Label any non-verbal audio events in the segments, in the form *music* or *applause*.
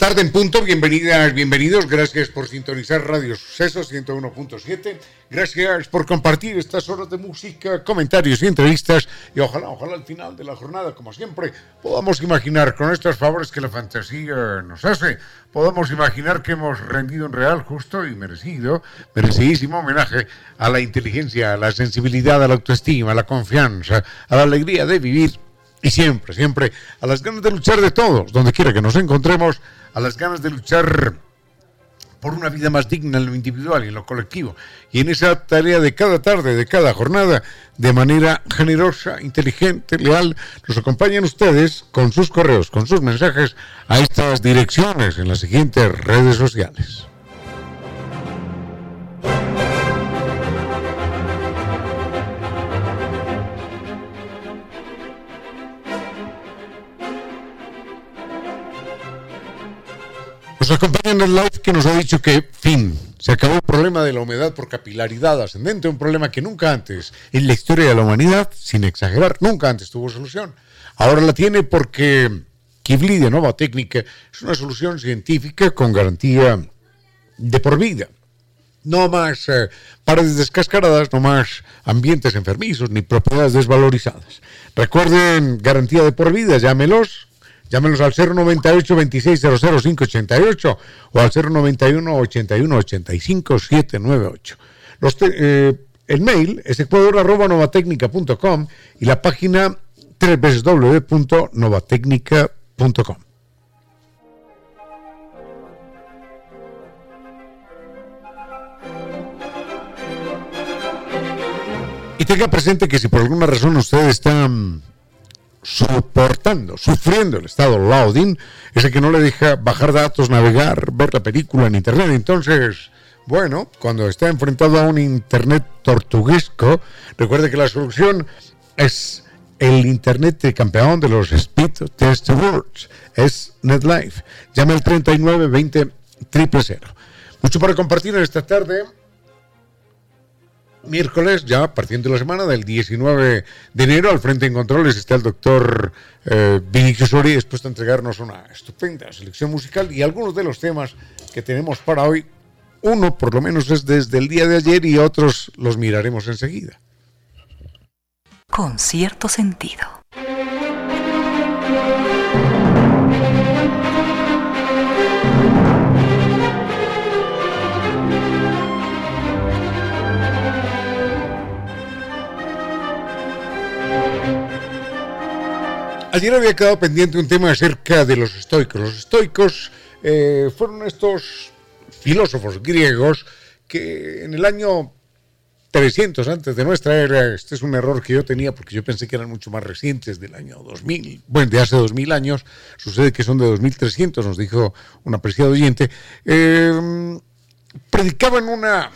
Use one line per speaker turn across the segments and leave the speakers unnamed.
Tarde en punto, bienvenidas, bienvenidos, gracias por sintonizar Radio Suceso 101.7, gracias por compartir estas horas de música, comentarios y entrevistas. Y ojalá, ojalá al final de la jornada, como siempre, podamos imaginar con estos favores que la fantasía nos hace, podamos imaginar que hemos rendido un real, justo y merecido, merecidísimo homenaje a la inteligencia, a la sensibilidad, a la autoestima, a la confianza, a la alegría de vivir y siempre, siempre a las ganas de luchar de todos, donde quiera que nos encontremos, a las ganas de luchar por una vida más digna en lo individual y en lo colectivo. Y en esa tarea de cada tarde, de cada jornada, de manera generosa, inteligente, leal, nos acompañan ustedes con sus correos, con sus mensajes a estas direcciones en las siguientes redes sociales. Nos acompaña en el live que nos ha dicho que, fin, se acabó el problema de la humedad por capilaridad ascendente, un problema que nunca antes en la historia de la humanidad, sin exagerar, nunca antes tuvo solución. Ahora la tiene porque Kivli de Nova Técnica es una solución científica con garantía de por vida. No más eh, paredes descascaradas, no más ambientes enfermizos ni propiedades desvalorizadas. Recuerden, garantía de por vida, llámelos Llámenos al 098 2600 588 o al 091 81 85 798. Los eh, el mail es ecuador.novatecnica.com y la página www.novatecnica.com. Y tenga presente que si por alguna razón usted está soportando, sufriendo el estado loading, ese que no le deja bajar datos, navegar, ver la película en internet. Entonces, bueno, cuando está enfrentado a un internet tortuguesco, recuerde que la solución es el internet de campeón de los Speed Test Awards, es NetLife. Llame al 39 20 000. Mucho para compartir esta tarde miércoles, ya partiendo de la semana del 19 de enero, al frente en controles está el doctor eh, Vinicio Sori, dispuesto a entregarnos una estupenda selección musical y algunos de los temas que tenemos para hoy. Uno, por lo menos, es desde el día de ayer y otros los miraremos enseguida.
Con cierto sentido.
Ayer había quedado pendiente un tema acerca de los estoicos. Los estoicos eh, fueron estos filósofos griegos que en el año 300 antes de nuestra era, este es un error que yo tenía porque yo pensé que eran mucho más recientes del año 2000, bueno, de hace 2000 años, sucede que son de 2300, nos dijo un apreciado oyente, eh, predicaban una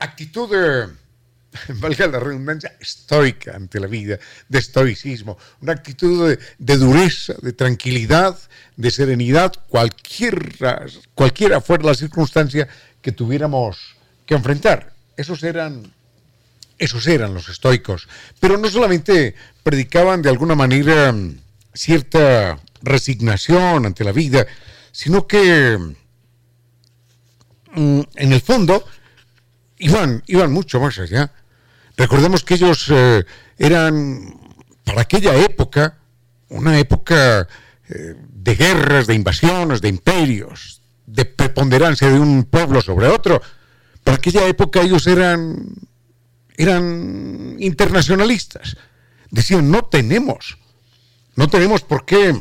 actitud... de *laughs* valga la redundancia, estoica ante la vida, de estoicismo, una actitud de, dureza, de tranquilidad, de serenidad, cualquiera, cualquiera fuera la circunstancia que tuviéramos que enfrentar. Esos eran, esos eran los estoicos. Pero no solamente predicaban de alguna manera cierta resignación ante la vida, sino que mm, en el fondo, iban, iban mucho más allá. Recordemos que ellos eh, eran, para aquella época, una época eh, de guerras, de invasiones, de imperios, de preponderancia de un pueblo sobre otro. Para aquella época ellos eran, eran internacionalistas. Decían, no tenemos, no tenemos por qué,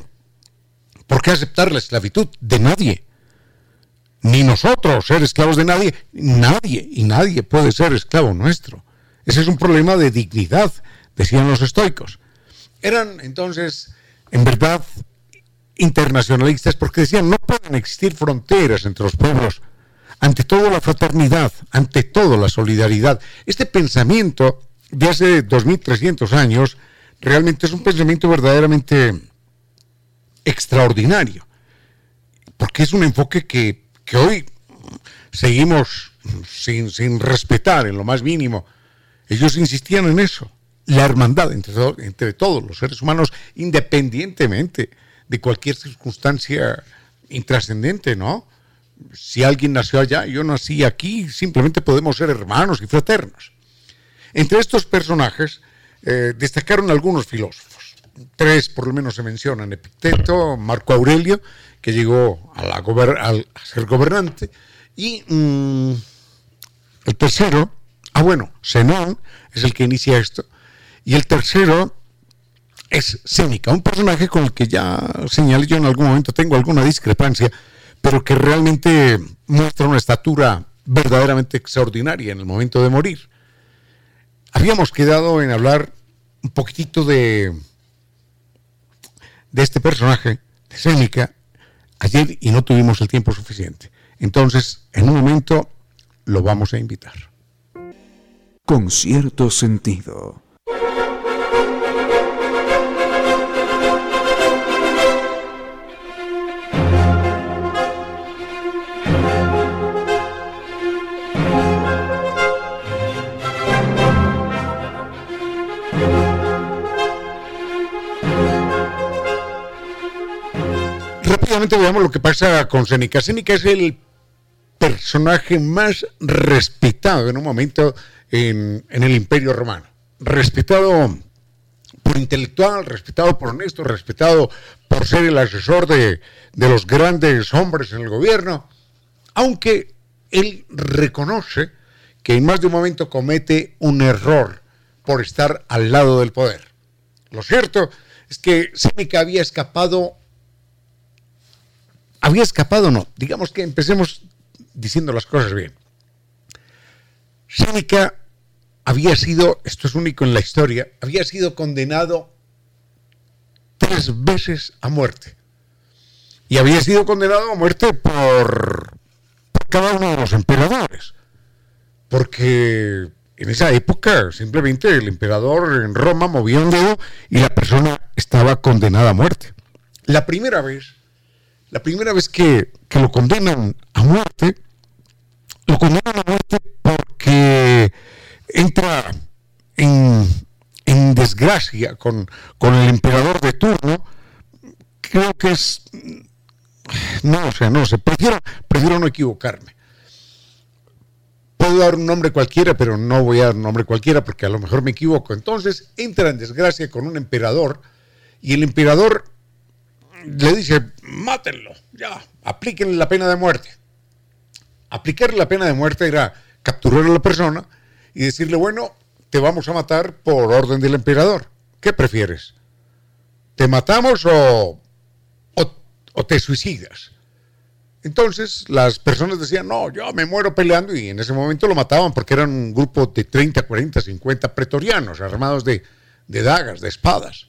por qué aceptar la esclavitud de nadie ni nosotros ser esclavos de nadie, nadie y nadie puede ser esclavo nuestro. Ese es un problema de dignidad, decían los estoicos. Eran entonces, en verdad, internacionalistas porque decían no pueden existir fronteras entre los pueblos. Ante todo la fraternidad, ante todo la solidaridad. Este pensamiento de hace 2300 años realmente es un pensamiento verdaderamente extraordinario, porque es un enfoque que que hoy seguimos sin, sin respetar en lo más mínimo. Ellos insistían en eso, la hermandad entre, todos los seres humanos, independientemente de cualquier circunstancia intrascendente, ¿no? Si alguien nació allá, yo nací aquí, simplemente podemos ser hermanos y fraternos. Entre estos personajes eh, destacaron algunos filósofos. Tres por lo menos se mencionan, Epicteto, Marco Aurelio que llegó a, la ser gobernante. Y mm, el tercero, ah bueno, Zenón es el que inicia esto. Y el tercero es Séneca, un personaje con el que ya señalé yo en algún momento, tengo alguna discrepancia, pero que realmente muestra una estatura verdaderamente extraordinaria en el momento de morir. Habíamos quedado en hablar un poquitito de, de este personaje, de Séneca, ayer y no tuvimos el tiempo suficiente. Entonces, en un momento lo vamos a invitar.
Con cierto sentido.
rápidamente veamos lo que pasa con Seneca. Seneca es el personaje más respetado en un momento en, el Imperio Romano. Respetado por intelectual, respetado por honesto, respetado por ser el asesor de, de los grandes hombres en el gobierno, aunque él reconoce que en más de un momento comete un error por estar al lado del poder. Lo cierto es que Seneca había escapado había escapado no. Digamos que empecemos diciendo las cosas bien. Séneca había sido, esto es único en la historia, había sido condenado tres veces a muerte. Y había sido condenado a muerte por, por cada uno de los emperadores. Porque en esa época simplemente el emperador en Roma movía un dedo y la persona estaba condenada a muerte. La primera vez la primera vez que, lo condenan a muerte, lo condenan a muerte porque entra en, desgracia con, el emperador de turno. Creo que es... No, o sea, no sé, prefiero, prefiero no equivocarme. Puedo dar un nombre cualquiera, pero no voy a dar un nombre cualquiera porque a lo mejor me equivoco. Entonces entra en desgracia con un emperador y el emperador le dice, mátenlo, ya, aplíquenle la pena de muerte. Aplicarle la pena de muerte era capturar a la persona y decirle, bueno, te vamos a matar por orden del emperador. ¿Qué prefieres? ¿Te matamos o, o, te suicidas? Entonces las personas decían, no, yo me muero peleando y en ese momento lo mataban porque eran un grupo de 30, 40, 50 pretorianos armados de, de dagas, de espadas.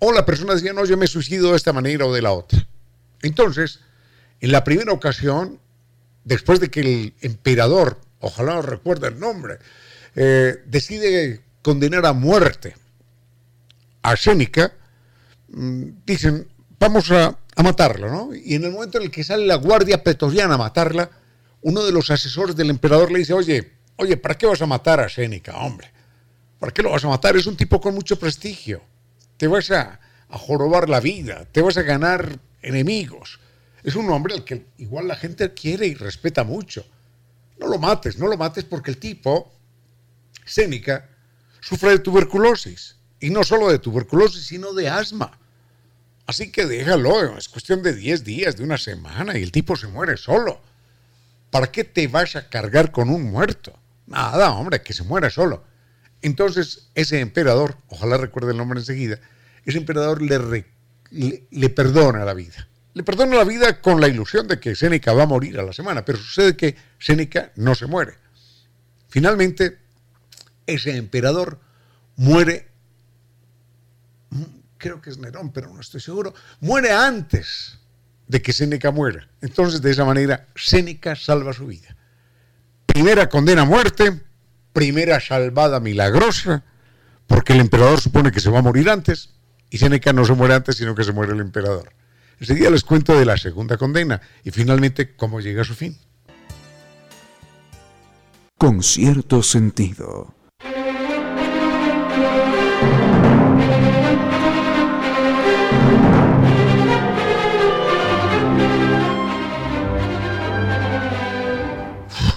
O la persona decía, no, yo me suicido de esta manera o de la otra. Entonces, en la primera ocasión, después de que el emperador, ojalá no recuerde el nombre, eh, decide condenar a muerte a Sénica, mm, dicen, vamos a, a matarla, ¿no? Y en el momento en el que sale la guardia pretoriana a matarla, uno de los asesores del emperador le dice, oye, oye, ¿para qué vas a matar a Sénica, hombre? ¿Para qué lo vas a matar? Es un tipo con mucho prestigio te vas a, jorobar la vida, te vas a ganar enemigos. Es un hombre al que igual la gente quiere y respeta mucho. No lo mates, no lo mates porque el tipo, Séneca, sufre de tuberculosis. Y no solo de tuberculosis, sino de asma. Así que déjalo, es cuestión de 10 días, de una semana, y el tipo se muere solo. ¿Para qué te vas a cargar con un muerto? Nada, hombre, que se muera solo. Entonces, ese emperador, ojalá recuerde el nombre enseguida, ese emperador le, le, perdona la vida. Le perdona la vida con la ilusión de que Séneca va a morir a la semana, pero sucede que Séneca no se muere. Finalmente, ese emperador muere, mm, creo que es Nerón, pero no estoy seguro, muere antes de que Séneca muera. Entonces, de esa manera, Séneca salva su vida. Primera condena a muerte, primera salvada milagrosa, porque el emperador supone que se va a morir antes, y Séneca no se muere antes, sino que se muere el emperador. Ese día les cuento de la segunda condena y finalmente cómo llega a su fin.
Con cierto sentido.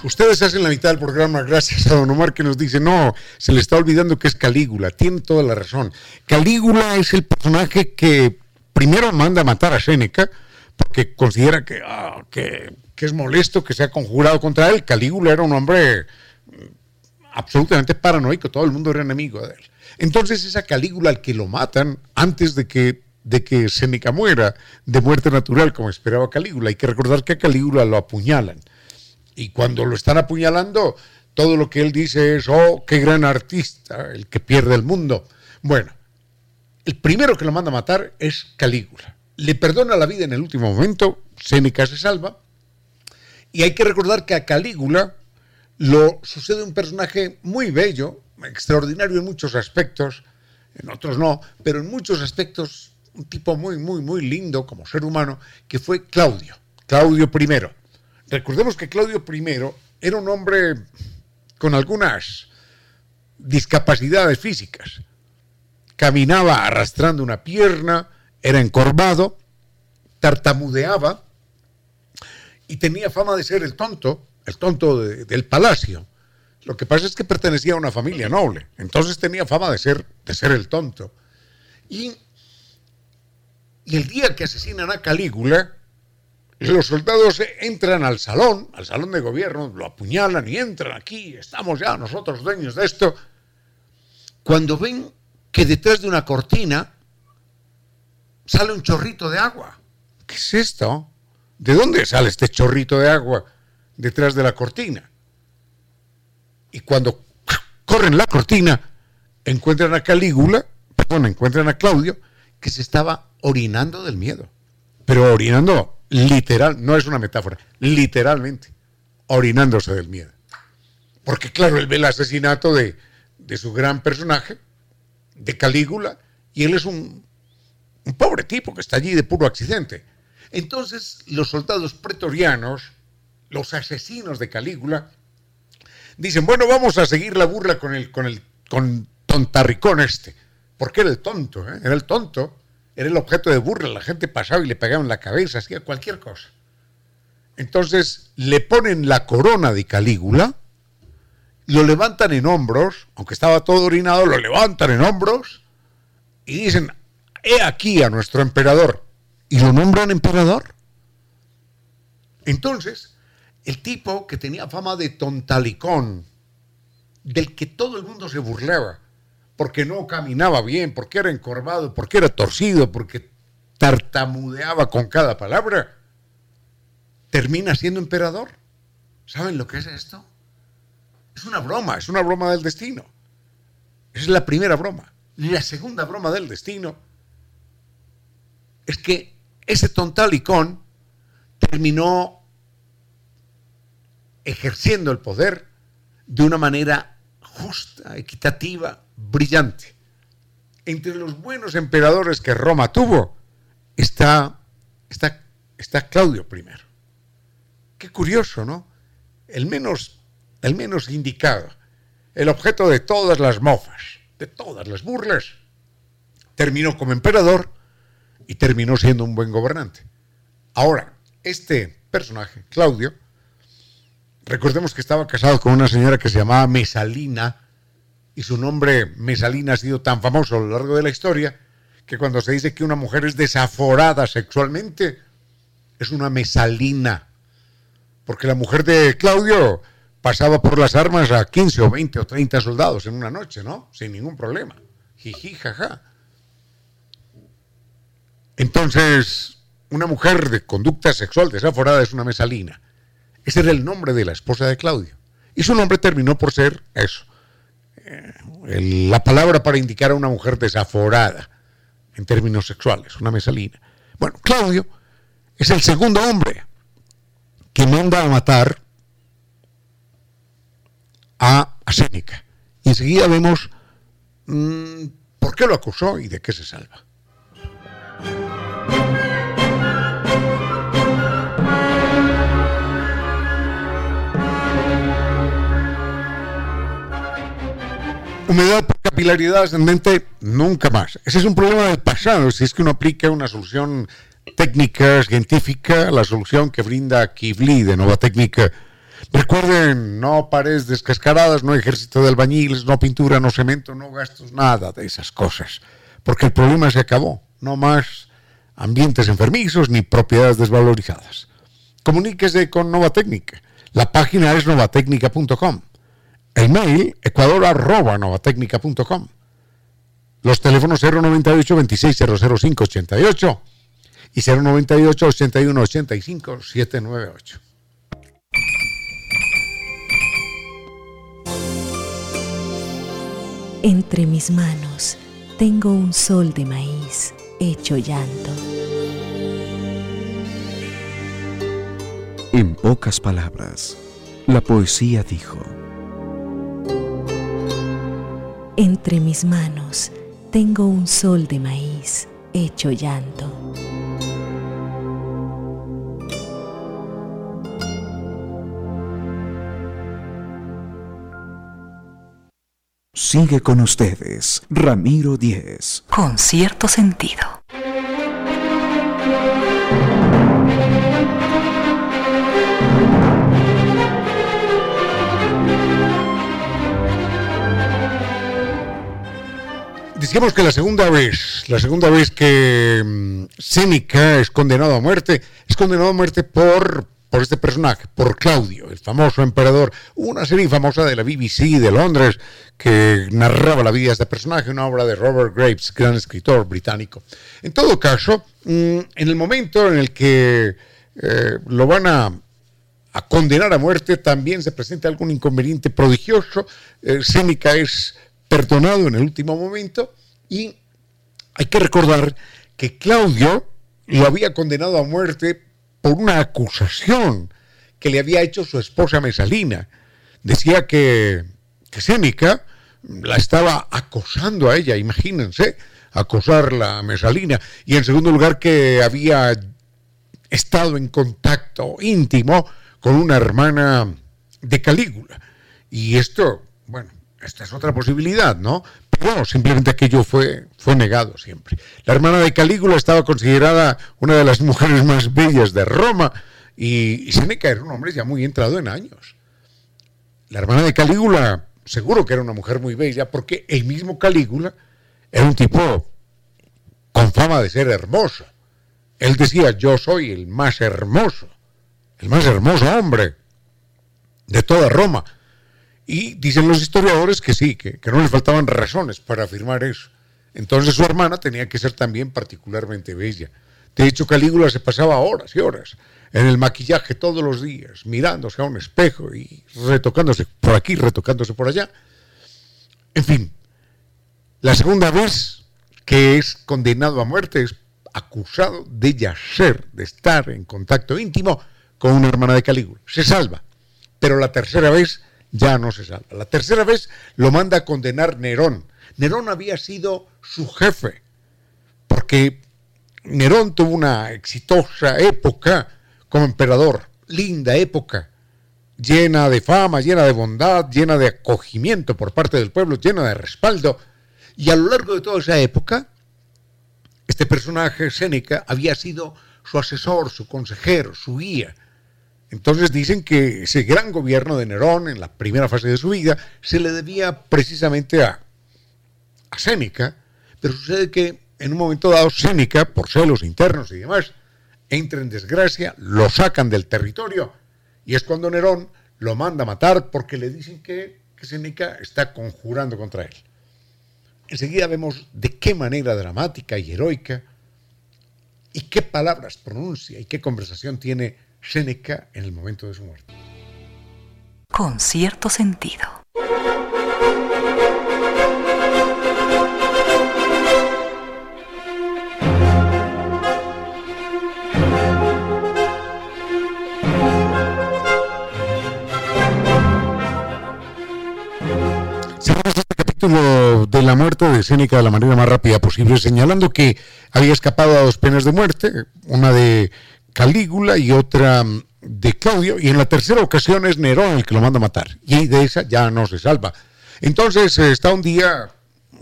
Ustedes hacen la mitad del programa gracias a Don Omar que nos dice, no, se le está olvidando que es Calígula, tiene toda la razón. Calígula es el personaje que primero manda a matar a Séneca porque considera que, ah, que, es molesto que sea conjurado contra él. Calígula era un hombre absolutamente paranoico, todo el mundo era enemigo de él. Entonces es a Calígula al que lo matan antes de que, de Séneca muera de muerte natural, como esperaba Calígula. Hay que recordar que a Calígula lo apuñalan. Y cuando lo están apuñalando, todo lo que él dice es, oh, qué gran artista, el que pierde el mundo. Bueno, el primero que lo manda a matar es Calígula. Le perdona la vida en el último momento, Séneca se salva. Y hay que recordar que a Calígula lo sucede un personaje muy bello, extraordinario en muchos aspectos, en otros no, pero en muchos aspectos un tipo muy, muy, muy lindo como ser humano, que fue Claudio, Claudio I. Recordemos que Claudio I era un hombre con algunas discapacidades físicas. Caminaba arrastrando una pierna, era encorvado, tartamudeaba y tenía fama de ser el tonto, el tonto del palacio. Lo que pasa es que pertenecía a una familia noble, entonces tenía fama de ser, de ser el tonto. Y, y el día que asesinan a Calígula, los soldados entran al salón, al salón de gobierno, lo apuñalan y entran aquí, estamos ya nosotros dueños de esto. Cuando ven que detrás de una cortina sale un chorrito de agua. ¿Qué es esto? ¿De dónde sale este chorrito de agua detrás de la cortina? Y cuando corren la cortina, encuentran a Calígula, perdón, encuentran a Claudio, que se estaba orinando del miedo. Pero orinando literal, no es una metáfora, literalmente, orinándose del miedo. Porque claro, él ve el asesinato de, de su gran personaje, de Calígula, y él es un, un pobre tipo que está allí de puro accidente. Entonces los soldados pretorianos, los asesinos de Calígula, dicen, bueno, vamos a seguir la burla con el, con el con tontarricón este, porque era el tonto, ¿eh? era el tonto era el objeto de burla, la gente pasaba y le pegaban en la cabeza, hacía cualquier cosa. Entonces le ponen la corona de Calígula, lo levantan en hombros, aunque estaba todo orinado, lo levantan en hombros y dicen, he aquí a nuestro emperador. Y lo nombran emperador. Entonces, el tipo que tenía fama de tontalicón, del que todo el mundo se burlaba, porque no caminaba bien, porque era encorvado, porque era torcido, porque tartamudeaba con cada palabra, termina siendo emperador. ¿Saben lo que es esto? Es una broma, es una broma del destino. Es la primera broma. La segunda broma del destino es que ese tontalicón terminó ejerciendo el poder de una manera justa, equitativa, brillante. Entre los buenos emperadores que Roma tuvo está, está, está Claudio I. Qué curioso, ¿no? El menos, el menos indicado, el objeto de todas las mofas, de todas las burlas, terminó como emperador y terminó siendo un buen gobernante. Ahora, este personaje, Claudio, Recordemos que estaba casado con una señora que se llamaba Mesalina y su nombre Mesalina ha sido tan famoso a lo largo de la historia que cuando se dice que una mujer es desaforada sexualmente, es una Mesalina. Porque la mujer de Claudio pasaba por las armas a 15 o 20 o 30 soldados en una noche, ¿no? Sin ningún problema. Jiji, jaja. Entonces, una mujer de conducta sexual desaforada es una mesalina. Ese era el nombre de la esposa de Claudio. Y su nombre terminó por ser eso. Eh, la palabra para indicar a una mujer desaforada en términos sexuales, una mesalina. Bueno, Claudio es el segundo hombre que manda a matar a, a Séneca. Y enseguida vemos mm, por qué lo acusó y de qué se salva. Humedad por capilaridad ascendente, nunca más. Ese es un problema del pasado. Si es que uno aplica una solución técnica, científica, la solución que brinda Kivli de Nova Técnica. Recuerden, no paredes descascaradas, no ejército de albañiles, no pintura, no cemento, no gastos, nada de esas cosas. Porque el problema se acabó. No más ambientes enfermizos ni propiedades desvalorizadas. Comuníquese con Nova Técnica. La página es novatecnica.com. El mail ecuador.novatecnica.com. Los teléfonos 098 2600588 88 y 098 81 85 798.
Entre mis manos tengo un sol de maíz hecho llanto.
En pocas palabras, la poesía dijo,
Entre mis manos tengo un sol de maíz hecho llanto.
Sigue con ustedes, Ramiro Díez.
Con cierto sentido.
Decíamos que la segunda vez, la segunda vez que mm, Séneca es condenado a muerte, es condenado a muerte por, por este personaje, por Claudio, el famoso emperador. Una serie famosa de la BBC de Londres que narraba la vida de este personaje, una obra de Robert Graves, gran escritor británico. En todo caso, mm, en el momento en el que eh, lo van a, condenar a muerte, también se presenta algún inconveniente prodigioso. Eh, es perdonado en el último momento y hay que recordar que Claudio lo había condenado a muerte por una acusación que le había hecho su esposa Mesalina. Decía que, que la estaba acosando a ella, imagínense, acosarla a Mesalina. Y en segundo lugar que había estado en contacto íntimo con una hermana de Calígula. Y esto, bueno, esta es otra posibilidad, ¿no? Pero simplemente aquello fue, fue negado siempre. La hermana de Calígula estaba considerada una de las *laughs* mujeres más bellas de Roma y, y Seneca era un hombre ya muy entrado en años. La hermana de Calígula seguro que era una mujer muy bella porque el mismo Calígula era un tipo con fama de ser hermoso. Él decía, yo soy el más hermoso, el más hermoso hombre de toda Roma. Y dicen los historiadores que sí, que, que, no le faltaban razones para afirmar eso. Entonces su hermana tenía que ser también particularmente bella. De hecho, Calígula se pasaba horas y horas en el maquillaje todos los días, mirándose a un espejo y retocándose por aquí, retocándose por allá. En fin, la segunda vez que es condenado a muerte es acusado de yacer, de estar en contacto íntimo con una hermana de Calígula. Se salva, pero la tercera vez ya no se salva. La tercera vez lo manda a condenar Nerón. Nerón había sido su jefe, porque Nerón tuvo una exitosa época como emperador, linda época, llena de fama, llena de bondad, llena de acogimiento por parte del pueblo, llena de respaldo. Y a lo largo de toda esa época, este personaje, Séneca, había sido su asesor, su consejero, su guía. Entonces dicen que ese gran gobierno de Nerón en la primera fase de su vida se le debía precisamente a, a Séneca, pero sucede que en un momento dado Séneca, por celos internos y demás, entra en desgracia, lo sacan del territorio y es cuando Nerón lo manda a matar porque le dicen que, que Séneca está conjurando contra él. Enseguida vemos de qué manera dramática y heroica y qué palabras pronuncia y qué conversación tiene Séneca en el momento de su muerte.
Con cierto sentido.
este capítulo de la muerte de Séneca de la manera más rápida posible, señalando que había escapado a dos penas de muerte, una de Calígula y otra mm, de Claudio, y en la tercera ocasión es Nerón el que lo manda matar, y de esa ya no se salva. Entonces eh, está un día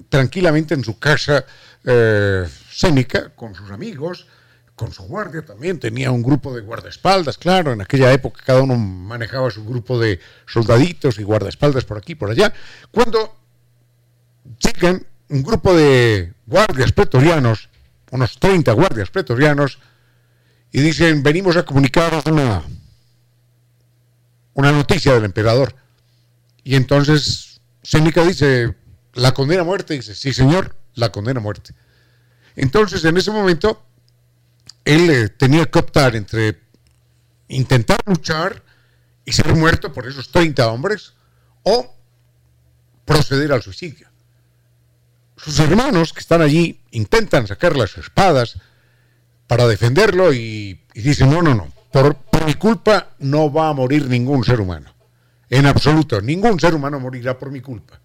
tranquilamente en su casa eh, Séneca con sus amigos, con su guardia también, tenía un grupo de guardaespaldas, claro, en aquella época cada uno manejaba su grupo de soldaditos y guardaespaldas por aquí, por allá, cuando llegan un grupo de guardias pretorianos, unos 30 guardias pretorianos, y dicen, venimos a comunicaros una, una noticia del emperador. Y entonces Séneca dice, la condena a muerte, dice, sí señor, la condena a muerte. Entonces en ese momento él eh, tenía que optar entre intentar luchar y ser muerto por esos 30 hombres o proceder al suicidio. Sus hermanos que están allí intentan sacar las espadas, para defenderlo y, y dice, no, no, no, por, mi culpa no va a morir ningún ser humano. En absoluto, ningún ser humano morirá por mi culpa.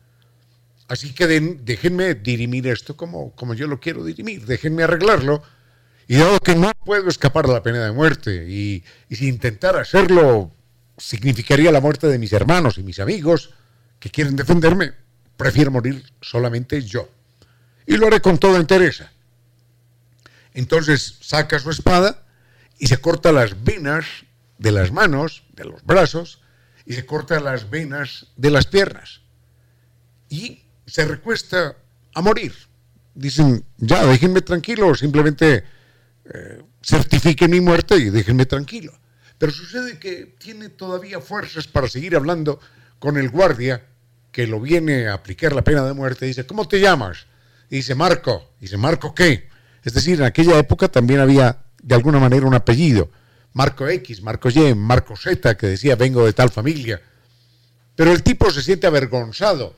Así que déjenme dirimir esto como, como yo lo quiero dirimir, déjenme arreglarlo. Y dado que no puedo escapar de la pena de muerte y, y si intentar hacerlo significaría la muerte de mis hermanos y mis amigos que quieren defenderme, prefiero morir solamente yo. Y lo haré con toda entereza. Entonces saca su espada y se corta las venas de las manos, de los brazos, y se corta las venas de las piernas. Y se recuesta a morir. Dicen, ya, déjenme tranquilo, simplemente eh, certifiquen mi muerte y déjenme tranquilo. Pero sucede que tiene todavía fuerzas para seguir hablando con el guardia que lo viene a aplicar la pena de muerte. Dice, ¿cómo te llamas? Y dice, Marco. Dice, ¿Marco qué? Es decir, en aquella época también había de alguna manera un apellido. Marco X, Marco Y, Marco Z, que decía vengo de tal familia. Pero el tipo se siente avergonzado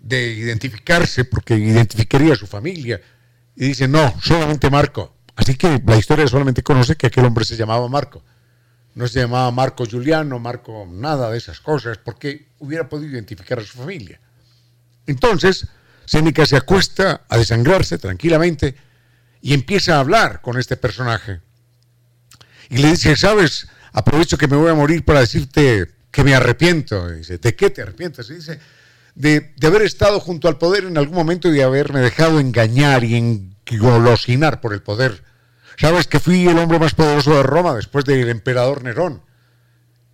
de identificarse porque identificaría a su familia. Y dice, no, solamente Marco. Así que la historia solamente conoce que aquel hombre se llamaba Marco. No se llamaba Marco Juliano, Marco nada de esas cosas, porque hubiera podido identificar a su familia. Entonces, Séneca se acuesta a desangrarse tranquilamente y empieza a hablar con este personaje. Y le dice, sabes, aprovecho que me voy a morir para decirte que me arrepiento. dice, ¿de qué te arrepientes? Y dice, de, de, haber estado junto al poder en algún momento y de haberme dejado engañar y engolosinar por el poder. Sabes que fui el hombre más poderoso de Roma después del emperador Nerón.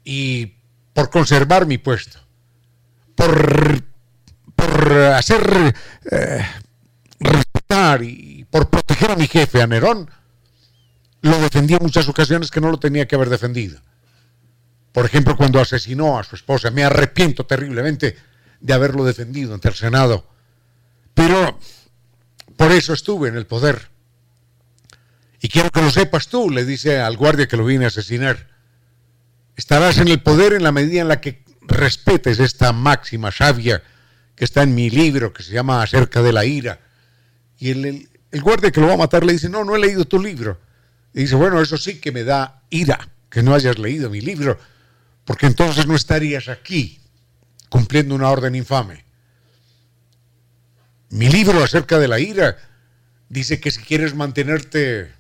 Y por conservar mi puesto, por por hacer eh, respetar y por proteger a mi jefe, a Nerón, lo defendí en muchas ocasiones que no lo tenía que haber defendido. Por ejemplo, cuando asesinó a su esposa, me arrepiento terriblemente de haberlo defendido ante el Senado. Pero por eso estuve en el poder. Y quiero que lo sepas tú, le dice al guardia que lo viene a asesinar. Estarás en el poder en la medida en la que respetes esta máxima sabia que está en mi libro, que se llama Acerca de la ira. Y el, el, guardia que lo va a matar le dice, no, no he leído tu libro. Y dice, bueno, eso sí que me da ira, que no hayas leído mi libro, porque entonces no estarías aquí cumpliendo una orden infame. Mi libro acerca de la ira dice que si quieres mantenerte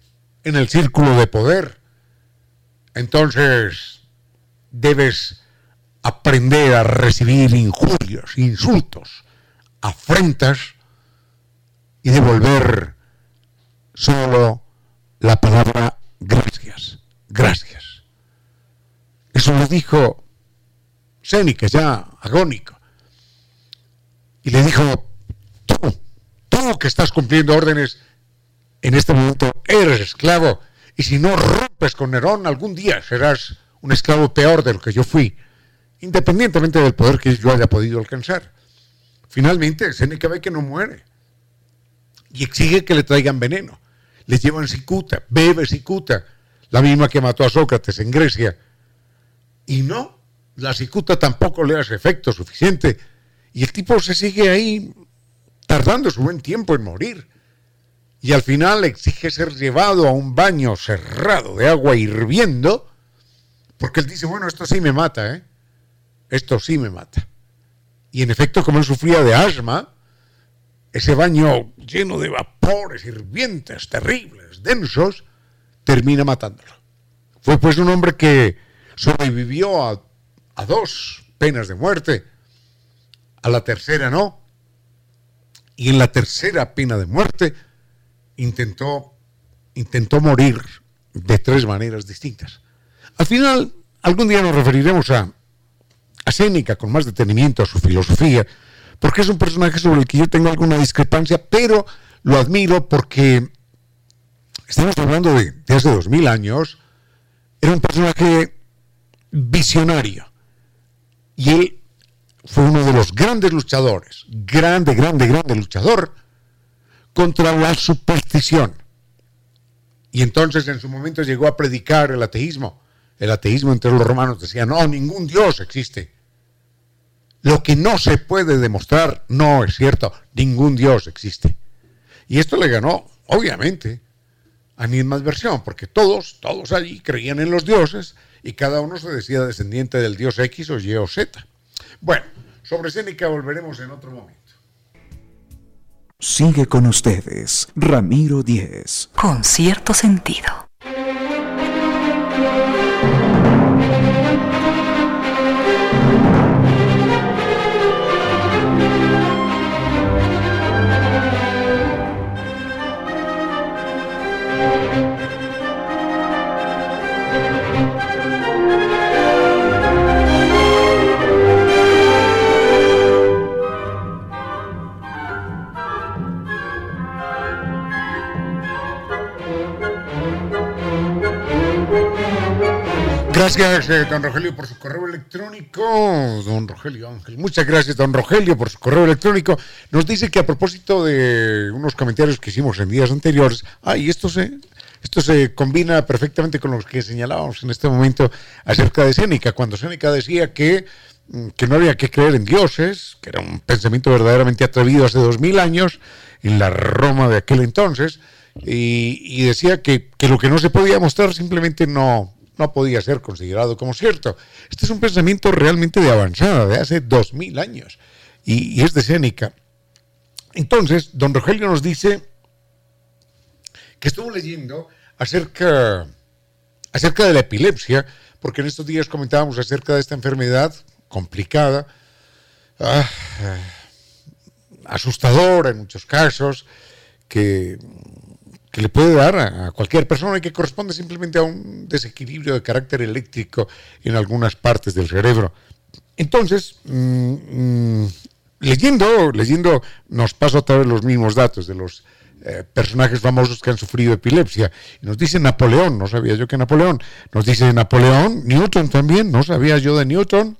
en el círculo de poder, entonces debes aprender a recibir injurias, insultos, afrentas y devolver solo la palabra gracias, gracias. Eso lo dijo Séneca, ya agónico. Y le dijo, tú, tú que estás cumpliendo órdenes, en este momento eres esclavo. Y si no rompes con Nerón, algún día serás un esclavo peor de lo que yo fui, independientemente del poder que yo haya podido alcanzar. Finalmente, Séneca ve que no muere y exige que le traigan veneno. Le llevan cicuta, bebe cicuta, la misma que mató a Sócrates en Grecia. Y no, la cicuta tampoco le hace efecto suficiente y el tipo se sigue ahí tardando su buen tiempo en morir. Y al final exige ser llevado a un baño cerrado de agua hirviendo, porque él dice, bueno, esto sí me mata, ¿eh? Esto sí me mata. Y en efecto, como él sufría de asma, ese baño lleno de vapores hirvientes, terribles, densos, termina matándolo. Fue pues un hombre que sobrevivió a a dos penas de muerte, a la tercera no, y en la tercera pena de muerte intentó, intentó morir de tres maneras distintas. Al final, algún día nos referiremos a, a Séneca con más detenimiento, a su filosofía, porque es un personaje sobre el que yo tengo alguna discrepancia, pero lo admiro porque estamos hablando de, de hace dos mil años, era un personaje visionario, y él fue uno de los grandes luchadores, grande, grande, grande luchador contra la superstición. Y entonces en su momento llegó a predicar el ateísmo. El ateísmo entre los romanos decía, no, ningún Dios existe. Lo que no se puede demostrar no es cierto, ningún Dios existe. Y esto le ganó, obviamente, a versión, porque todos, todos allí creían en los dioses y cada uno se decía descendiente del dios X o Y o Z. Bueno, sobre Séneca volveremos en otro momento.
Sigue con ustedes, Ramiro Díez.
Con cierto sentido.
Gracias, eh, don Rogelio, por su correo electrónico. Don Rogelio Ángel. Muchas gracias, don Rogelio, por su correo electrónico. Nos dice que a propósito de unos comentarios que hicimos en días anteriores, ah, y esto se, esto se combina perfectamente con los que señalábamos en este momento acerca de Séneca, cuando Séneca decía que, mm, que no había que creer en dioses, que era un pensamiento verdaderamente atrevido hace dos mil años, en la Roma de aquel entonces, y, y decía que, que lo que no se podía mostrar simplemente no, no podía ser considerado como cierto. Este es un pensamiento realmente de avanzada, de hace dos mil años, y, es de Séneca. Entonces, don Rogelio nos dice que estuvo leyendo acerca, acerca de la epilepsia, porque en estos días comentábamos acerca de esta enfermedad complicada, ah, asustadora en muchos casos, que que le puede dar a, cualquier persona y que corresponde simplemente a un desequilibrio de carácter eléctrico en algunas partes del cerebro. Entonces, mm, mm, leyendo, leyendo, nos pasa otra vez los mismos datos de los eh, personajes famosos que han sufrido epilepsia. Nos dice Napoleón, no sabía yo que Napoleón. Nos dice Napoleón, Newton también, no sabía yo de Newton.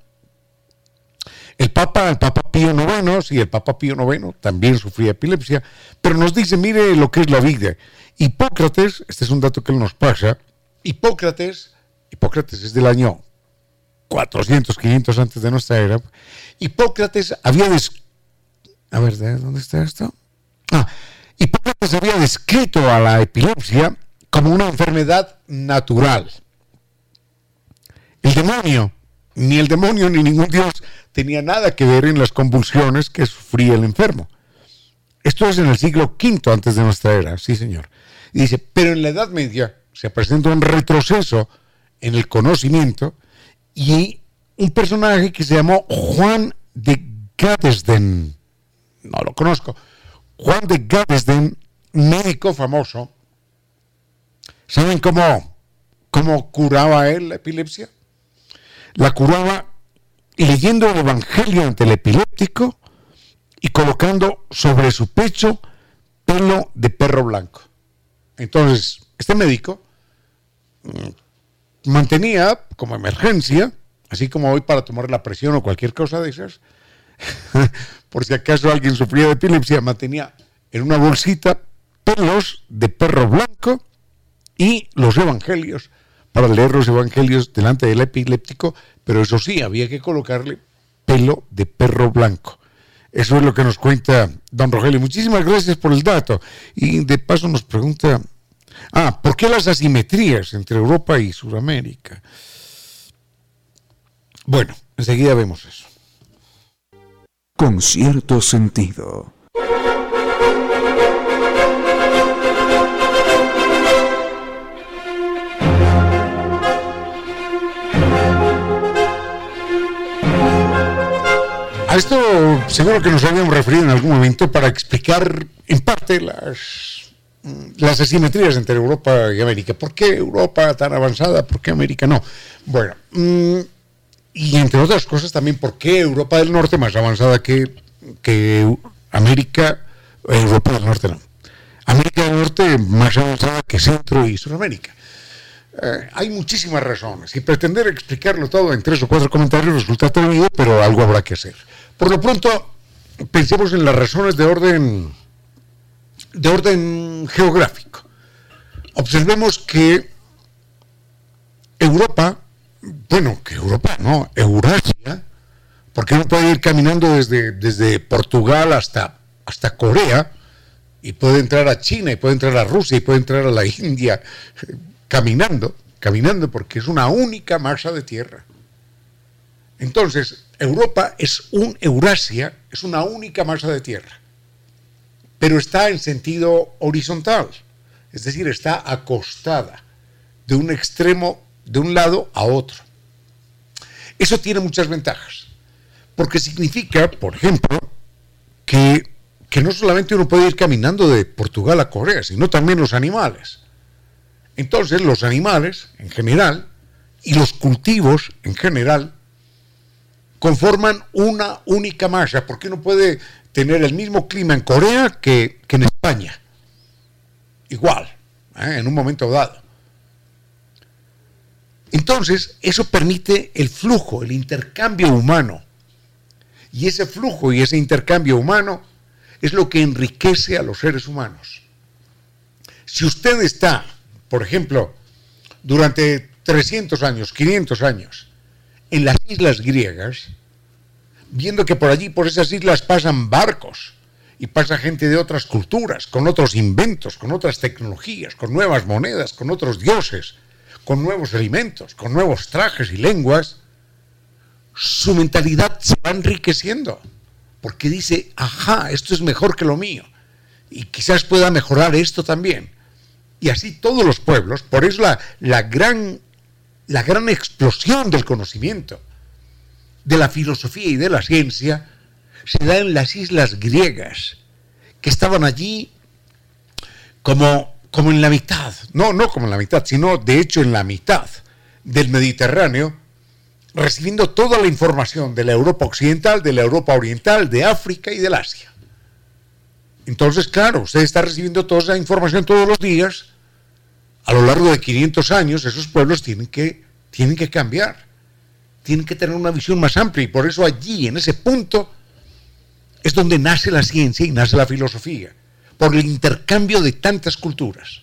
El Papa, el Papa Pío IX, sí, el Papa Pío IX también sufría epilepsia, pero nos dice, mire lo que es la vida. Hipócrates, este es un dato que nos pasa, Hipócrates, Hipócrates es del año 400, 500 antes de nuestra era, Hipócrates había A ver, ¿dónde está esto? Ah, Hipócrates había descrito a la epilepsia como una enfermedad natural. El demonio, ni el demonio ni ningún dios tenía nada que ver en las convulsiones que sufría el enfermo. Esto es en el siglo V antes de nuestra era, sí señor. Dice, pero en la Edad Media se presenta un retroceso en el conocimiento y un personaje que se llamó Juan de Gaddesden, no lo conozco, Juan de Gaddesden, médico famoso, ¿saben cómo, cómo curaba él la epilepsia? La curaba leyendo el Evangelio ante el epiléptico y colocando sobre su pecho pelo de perro blanco. Entonces, este médico mm, mantenía como emergencia, así como hoy para tomar la presión o cualquier cosa de esas, *laughs* por si acaso alguien sufría de epilepsia, mantenía en una bolsita pelos de perro blanco y los evangelios para leer los evangelios delante del epiléptico, pero eso sí, había que colocarle pelo de perro blanco. Eso es lo que nos cuenta don Rogelio. Muchísimas gracias por el dato. Y de paso nos pregunta, ah, ¿por qué las asimetrías entre Europa y Sudamérica? Bueno, enseguida vemos eso.
Con cierto sentido.
Esto seguro que nos habíamos referido en algún momento para explicar en parte las, las asimetrías entre Europa y América. ¿Por qué Europa tan avanzada? ¿Por qué América no? Bueno, mm, y entre otras cosas también por qué Europa del Norte más avanzada que, que América, Europa del Norte no. América del Norte más avanzada que Centro y Sudamérica. Eh, hay muchísimas razones y pretender explicarlo todo en tres o cuatro comentarios resulta atrevido, pero algo habrá que hacer. Por lo pronto, pensemos en las razones de orden, de orden geográfico. Observemos que Europa, bueno, que Europa, no, Eurasia, porque uno puede ir caminando desde, desde Portugal hasta, hasta Corea, y puede entrar a China, y puede entrar a Rusia, y puede entrar a la *laughs* India, caminando, caminando porque es una única masa de tierra. Entonces, Europa es un Eurasia, es una única masa de tierra, pero está en sentido horizontal, es decir, está acostada de un extremo, de un lado a otro. Eso tiene muchas ventajas, porque significa, por ejemplo, que, que no solamente uno puede ir caminando de Portugal a Corea, sino también los animales. Entonces los animales en general y los cultivos en general conforman una única masa, porque uno puede tener el mismo clima en Corea que, en España. Igual, ¿eh? en un momento dado. Entonces, eso permite el flujo, el intercambio humano. Y ese flujo y ese intercambio humano es lo que enriquece a los seres humanos. Si usted está por ejemplo, durante 300 años, 500 años, en las islas griegas, viendo que por allí, por esas islas, pasan barcos y pasa gente de otras culturas, con otros inventos, con otras tecnologías, con nuevas monedas, con otros dioses, con nuevos alimentos, con nuevos trajes y lenguas, su mentalidad se va enriqueciendo, porque dice, ajá, esto es mejor que lo mío, y quizás pueda mejorar esto también y así todos los pueblos, por eso la, la, gran, la gran explosión del conocimiento, de la filosofía y de la ciencia, se da en las islas griegas, que estaban allí como, como en la mitad, no, no como en la mitad, sino de hecho en la mitad del Mediterráneo, recibiendo toda la información de la Europa occidental, de la Europa oriental, de África y del Asia. Entonces, claro, usted está recibiendo toda esa información todos los días. A lo largo de 500 años, esos pueblos tienen que, tienen que cambiar. Tienen que tener una visión más amplia. Y por eso allí, en ese punto, es donde nace la ciencia y nace la filosofía. Por el intercambio de tantas culturas.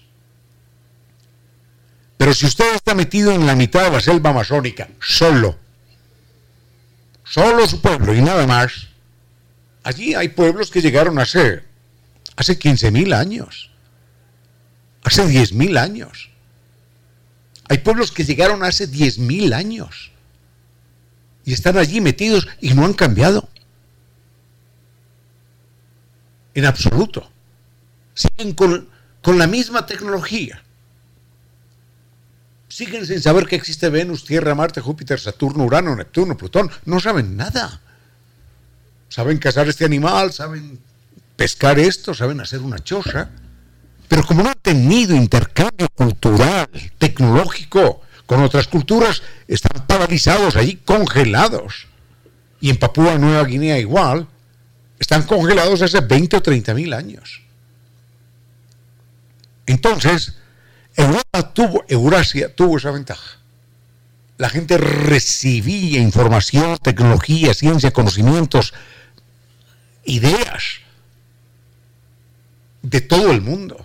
Pero si usted está metido en la mitad de la selva amazónica, solo, solo su pueblo y nada más, allí hay pueblos que llegaron a ser hace 15.000 años, hace 10.000 años. Hay pueblos que llegaron hace 10.000 años y están allí metidos y no han cambiado. En absoluto. Siguen con, con la misma tecnología. Siguen sin saber que existe Venus, Tierra, Marte, Júpiter, Saturno, Urano, Neptuno, Plutón. No saben nada. Saben cazar este animal, saben pescar esto, saben hacer una choza, pero como no han tenido intercambio cultural, tecnológico, con otras culturas, están paralizados allí, congelados. Y en Papúa Nueva Guinea igual, están congelados hace 20 o 30 mil años. Entonces, Europa tuvo, Eurasia tuvo esa ventaja. La gente recibía información, tecnología, ciencia, conocimientos, ideas de todo el mundo.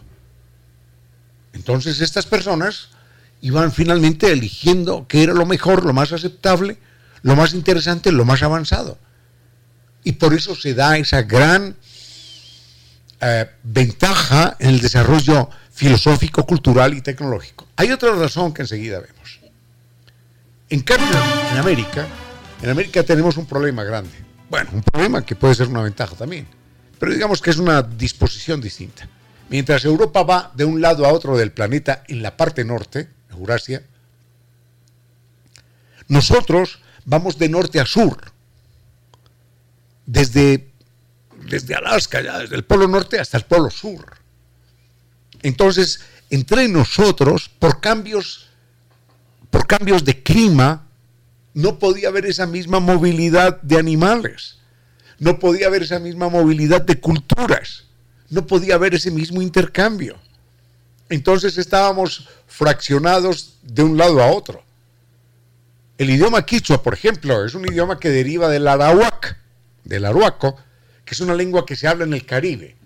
Entonces estas personas iban finalmente eligiendo qué era lo mejor, lo más aceptable, lo más interesante, lo más avanzado. Y por eso se da esa gran eh, ventaja en el desarrollo filosófico, cultural y tecnológico. Hay otra razón que enseguida vemos. En cambio, en América, en América tenemos un problema grande. Bueno, un problema que puede ser una ventaja también, pero digamos que es una disposición distinta. Mientras Europa va de un lado a otro del planeta en la parte norte, Eurasia, nosotros vamos de norte a sur, desde, desde Alaska, ya, desde el polo norte hasta el polo sur. Entonces, entre nosotros, por cambios, por cambios de clima, no podía haber esa misma movilidad de animales, no podía haber esa misma movilidad de culturas, no podía haber ese mismo intercambio. Entonces estábamos fraccionados de un lado a otro. El idioma quichua, por ejemplo, es un idioma que deriva del arawak, del aruaco, que es una lengua que se habla en el Caribe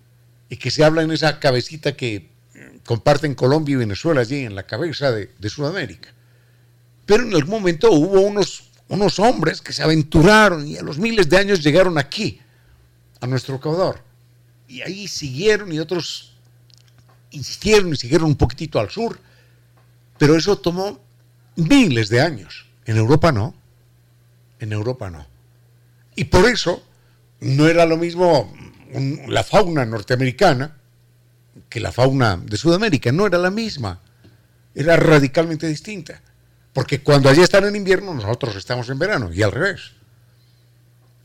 y que se habla en esa cabecita que comparten Colombia y Venezuela allí en la cabeza de, Sudamérica. Pero en algún momento hubo unos, unos hombres que se aventuraron y a los miles de años llegaron aquí, a nuestro Ecuador. Y ahí siguieron y otros insistieron y siguieron un poquitito al sur. Pero eso tomó miles de años. En Europa no. En Europa no. Y por eso no era lo mismo la fauna norteamericana que la fauna de Sudamérica. No era la misma. Era radicalmente distinta. Porque cuando allí están en invierno, nosotros estamos en verano y al revés.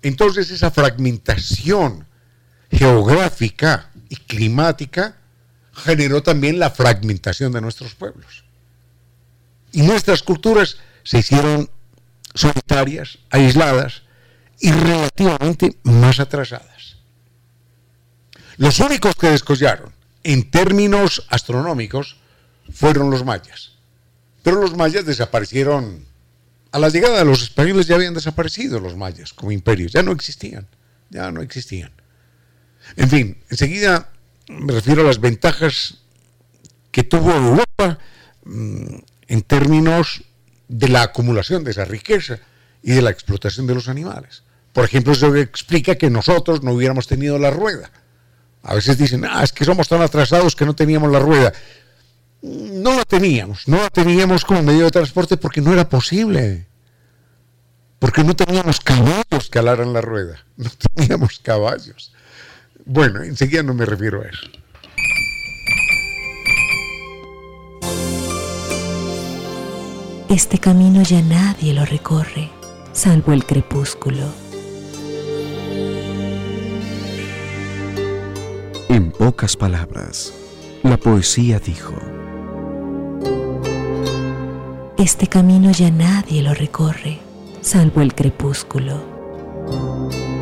Entonces esa fragmentación geográfica y climática generó también la fragmentación de nuestros pueblos. Y nuestras culturas se hicieron solitarias, aisladas y relativamente más atrasadas. Los únicos que descollaron en términos astronómicos fueron los mayas. Pero los mayas desaparecieron. A la llegada de los españoles ya habían desaparecido los mayas como imperios, ya no existían, ya no existían. En fin, enseguida me refiero a las ventajas que tuvo Europa mm, en términos de la acumulación de esa riqueza y de la explotación de los animales. Por ejemplo, eso explica que nosotros no hubiéramos tenido la rueda. A veces dicen, ah, es que somos tan atrasados que no teníamos la rueda. No la teníamos, no la teníamos como medio de transporte porque no era posible. Porque no teníamos caballos que alaran la rueda. No teníamos caballos. Bueno, enseguida no me refiero a eso.
Este camino ya nadie lo recorre, salvo el crepúsculo
En pocas palabras, la poesía dijo,
Este camino ya nadie lo recorre, salvo el crepúsculo.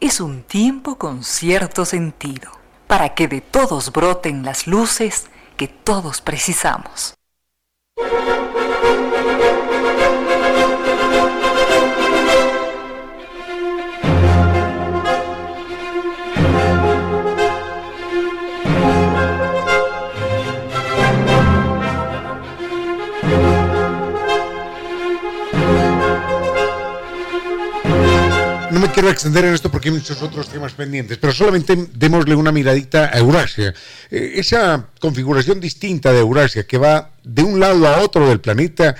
Es un tiempo con cierto sentido, para que de todos broten las luces que todos precisamos.
No me quiero extender en esto porque hay muchos otros temas pendientes, pero solamente démosle una miradita a Eurasia. Eh, esa configuración distinta de Eurasia que va de un lado a otro del planeta,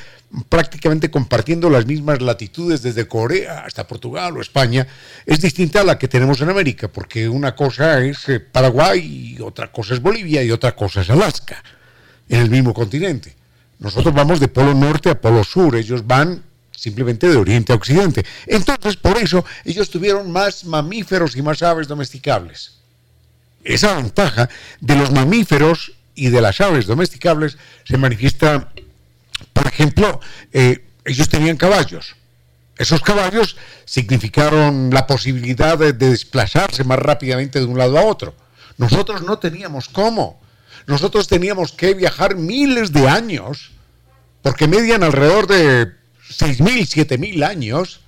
prácticamente compartiendo las mismas latitudes desde Corea hasta Portugal o España, es distinta a la que tenemos en América, porque una cosa es eh, Paraguay, y otra cosa es Bolivia y otra cosa es Alaska, en el mismo continente. Nosotros vamos de polo norte a polo sur, ellos van simplemente de oriente a occidente. Entonces, por eso, ellos tuvieron más mamíferos y más aves domesticables. Esa ventaja de los mamíferos y de las aves domesticables se manifiesta, por ejemplo, eh, ellos tenían caballos. Esos caballos significaron la posibilidad de, de desplazarse más rápidamente de un lado a otro. Nosotros no teníamos cómo. Nosotros teníamos que viajar miles de años, porque median alrededor de 6.000, 7.000 años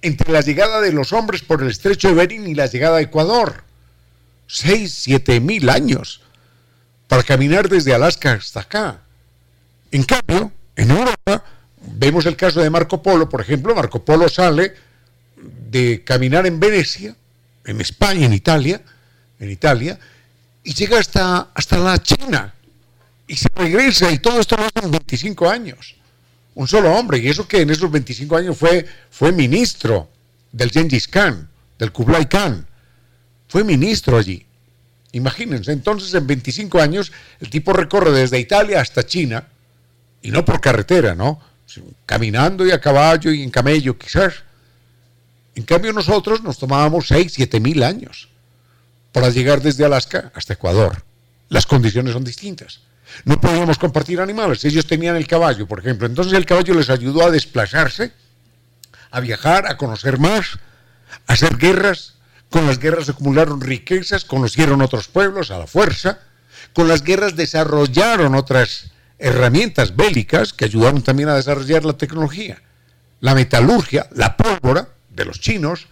entre la llegada de los hombres por el estrecho de Bering y la llegada a Ecuador. 6, 7.000 años para caminar desde Alaska hasta acá. En cambio, en Europa, vemos el caso de Marco Polo, por ejemplo, Marco Polo sale de caminar en Venecia, en España, en Italia, en Italia, y llega hasta, hasta la China, y se regresa, y todo esto lo hace en 25 años. Un solo hombre, y eso que en esos 25 años fue, fue ministro del Gengis Khan, del Kublai Khan, fue ministro allí. Imagínense, entonces en 25 años el tipo recorre desde Italia hasta China, y no por carretera, ¿no? Caminando y a caballo y en camello quizás. En cambio nosotros nos tomábamos 6, 7 mil años para llegar desde Alaska hasta Ecuador. Las condiciones son distintas. No podíamos compartir animales. Ellos tenían el caballo, por ejemplo. Entonces el caballo les ayudó a desplazarse, a viajar, a conocer más, a hacer guerras. Con las guerras acumularon riquezas, conocieron otros pueblos a la fuerza. Con las guerras desarrollaron otras herramientas bélicas que ayudaron también a desarrollar la tecnología. La metalurgia, la pólvora de los chinos,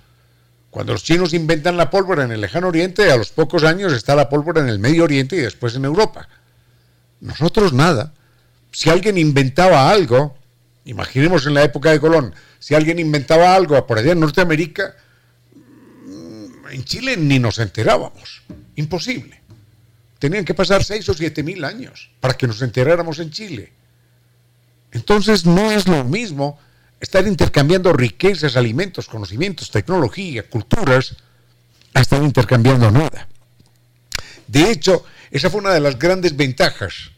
cuando los chinos inventan la pólvora en el lejano oriente, a los pocos años está la pólvora en el Medio Oriente y después en Europa. Nosotros nada. Si alguien inventaba algo, imaginemos en la época de Colón, si alguien inventaba algo por allá en Norteamérica, mm, en Chile ni nos enterábamos. Imposible. Tenían que pasar seis o siete mil años para que nos enteráramos en Chile. Entonces no es lo mismo estar intercambiando riquezas, alimentos, conocimientos, tecnología, culturas, a estar intercambiando nada. De hecho, esa fue una de las grandes ventajas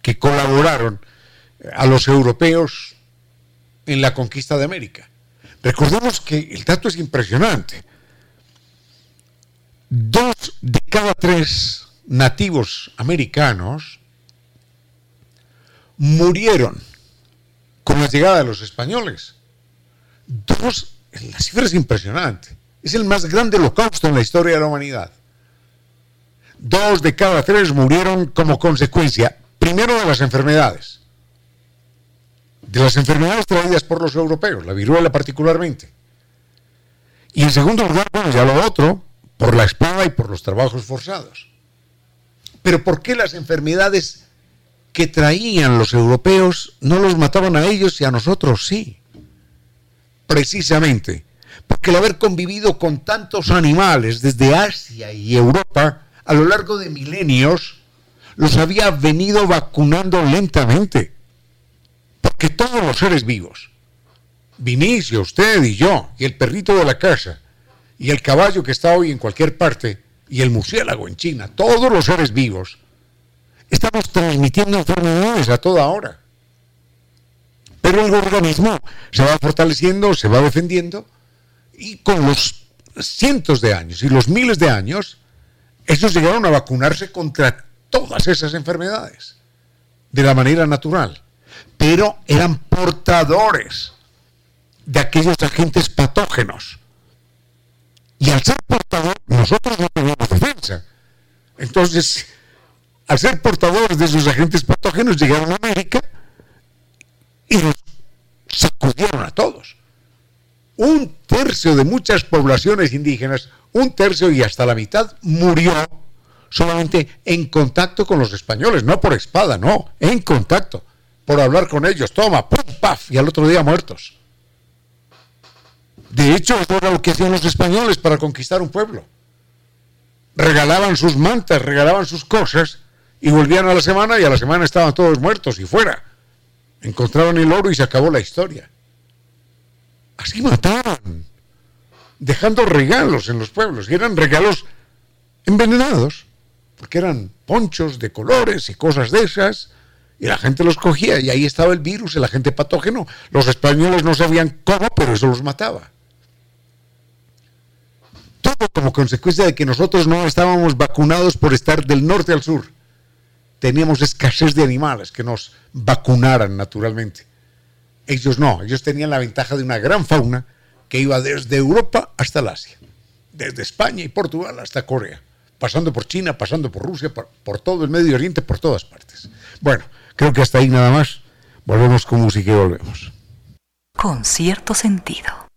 que colaboraron a los europeos en la conquista de América. Recordemos que el dato es impresionante. Dos de cada tres nativos americanos murieron con la llegada de los españoles. Dos, la cifra es impresionante. Es el más grande holocausto en la historia de la humanidad. Dos de cada tres murieron como consecuencia, primero de las enfermedades, de las enfermedades traídas por los europeos, la viruela particularmente. Y en segundo lugar, bueno, ya lo otro, por la espada y por los trabajos forzados. Pero ¿por qué las enfermedades que traían los europeos no los mataban a ellos y a nosotros sí. Precisamente, porque el haber convivido con tantos animales desde Asia y Europa a lo largo de milenios, los había venido vacunando lentamente. Porque todos los seres vivos, Vinicio, usted y yo, y el perrito de la casa, y el caballo que está hoy en cualquier parte, y el murciélago en China, todos los seres vivos, estamos transmitiendo enfermedades a toda hora. Pero el organismo se va fortaleciendo, se va defendiendo y con los cientos de años y los miles de años, ellos llegaron a vacunarse contra todas esas enfermedades de la manera natural. Pero eran portadores de aquellos agentes patógenos. Y al ser portador, nosotros no teníamos defensa. Entonces, al ser portadores de esos agentes patógenos, llegaron a América y nos sacudieron a todos. Un tercio de muchas poblaciones indígenas, un tercio y hasta la mitad, murió solamente en contacto con los españoles, no por espada, no, en contacto, por hablar con ellos, toma, pum, paf, y al otro día muertos. De hecho, eso era lo que hacían los españoles para conquistar un pueblo. Regalaban sus mantas, regalaban sus cosas y volvían a la semana y a la semana estaban todos muertos y fuera. Encontraban el oro y se acabó la historia. Así mataban, dejando regalos en los pueblos, y eran regalos envenenados, porque eran ponchos de colores y cosas de esas, y la gente los cogía y ahí estaba el virus, el agente patógeno. Los españoles no sabían cómo, pero eso los mataba. Todo como consecuencia de que nosotros no estábamos vacunados por estar del norte al sur. Teníamos escasez de animales que nos vacunaran naturalmente. Ellos no, ellos tenían la ventaja de una gran fauna que iba desde Europa hasta el Asia, desde España y Portugal hasta Corea, pasando por China, pasando por Rusia, por, todo el Medio Oriente, por todas partes. Bueno, Creo que hasta ahí nada más. Volvemos con música y volvemos.
Con cierto sentido.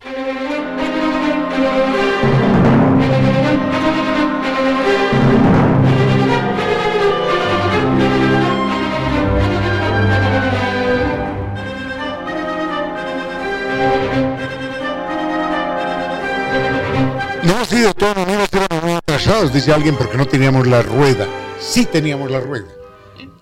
No hemos sido todos los niños muy atrasados, dice alguien, porque no teníamos la rueda. Sí teníamos la rueda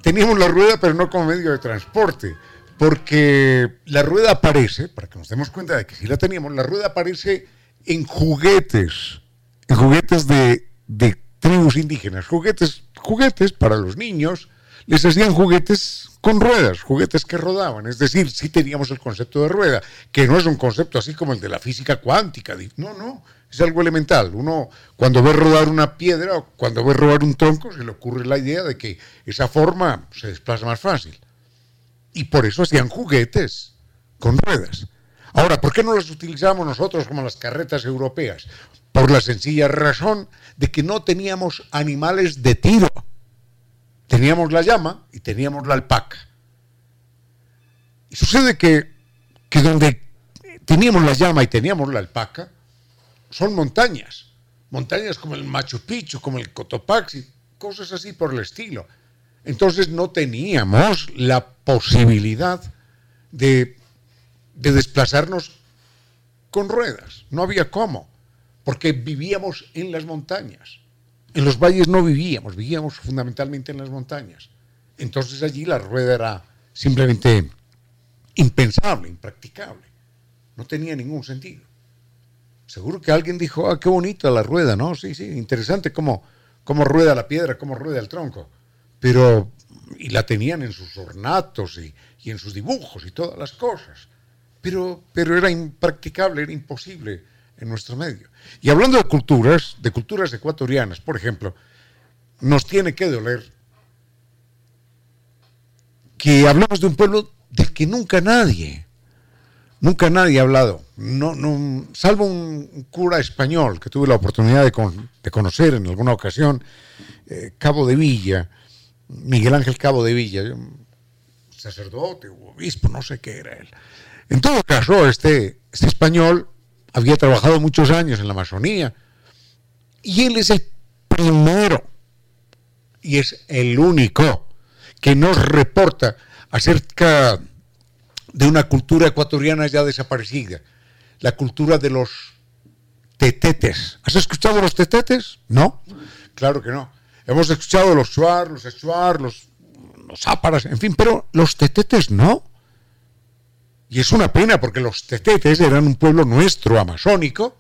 teníamos la rueda, pero no como medio de transporte, porque la rueda aparece, para que nos demos cuenta de que sí la teníamos, la rueda aparece en juguetes, en juguetes de, de tribus indígenas, juguetes, juguetes para los niños, les hacían juguetes con ruedas, juguetes que rodaban, es decir, sí teníamos el concepto de rueda, que no es un concepto así como el de la física cuántica, no, no, es algo elemental. Uno, cuando ve rodar una piedra o cuando ve rodar un tronco, se le ocurre la idea de que esa forma se desplaza más fácil. Y por eso hacían juguetes con ruedas. Ahora, ¿por qué no los utilizamos nosotros como las carretas europeas? Por la sencilla razón de que no teníamos animales de tiro. Teníamos la llama y teníamos la alpaca. Y sucede que, que donde teníamos la llama y teníamos la alpaca, son montañas, montañas como el Machu Picchu, como el Cotopaxi, cosas así por el estilo. Entonces no teníamos la posibilidad de, de desplazarnos con ruedas, no había cómo, porque vivíamos en las montañas. En los valles no vivíamos, vivíamos fundamentalmente en las montañas. Entonces allí la rueda era simplemente impensable, impracticable. No tenía ningún sentido. Seguro que alguien dijo, ah, qué bonita la rueda, ¿no? Sí, sí, interesante cómo, cómo rueda la piedra, cómo rueda el tronco. Pero, y la tenían en sus ornatos y, en sus dibujos y todas las cosas. Pero, pero era impracticable, era imposible en nuestro medio. Y hablando de culturas, de culturas ecuatorianas, por ejemplo, nos tiene que doler que hablemos de un pueblo del que nunca nadie Nunca nadie ha hablado, no, no, salvo un cura español que tuve la oportunidad de, conocer en alguna ocasión, eh, Cabo de Villa, Miguel Ángel Cabo de Villa, sacerdote o obispo, no sé qué era él. En todo caso, este, este español había trabajado muchos años en la Amazonía y él es el primero y es el único que nos reporta acerca de una cultura ecuatoriana ya desaparecida, la cultura de los tetetes. ¿Has escuchado los tetetes? No, claro que no. Hemos escuchado los suar, los echuar, los, los en fin, pero los tetetes no. Y es una pena porque los tetetes eran un pueblo nuestro, amazónico,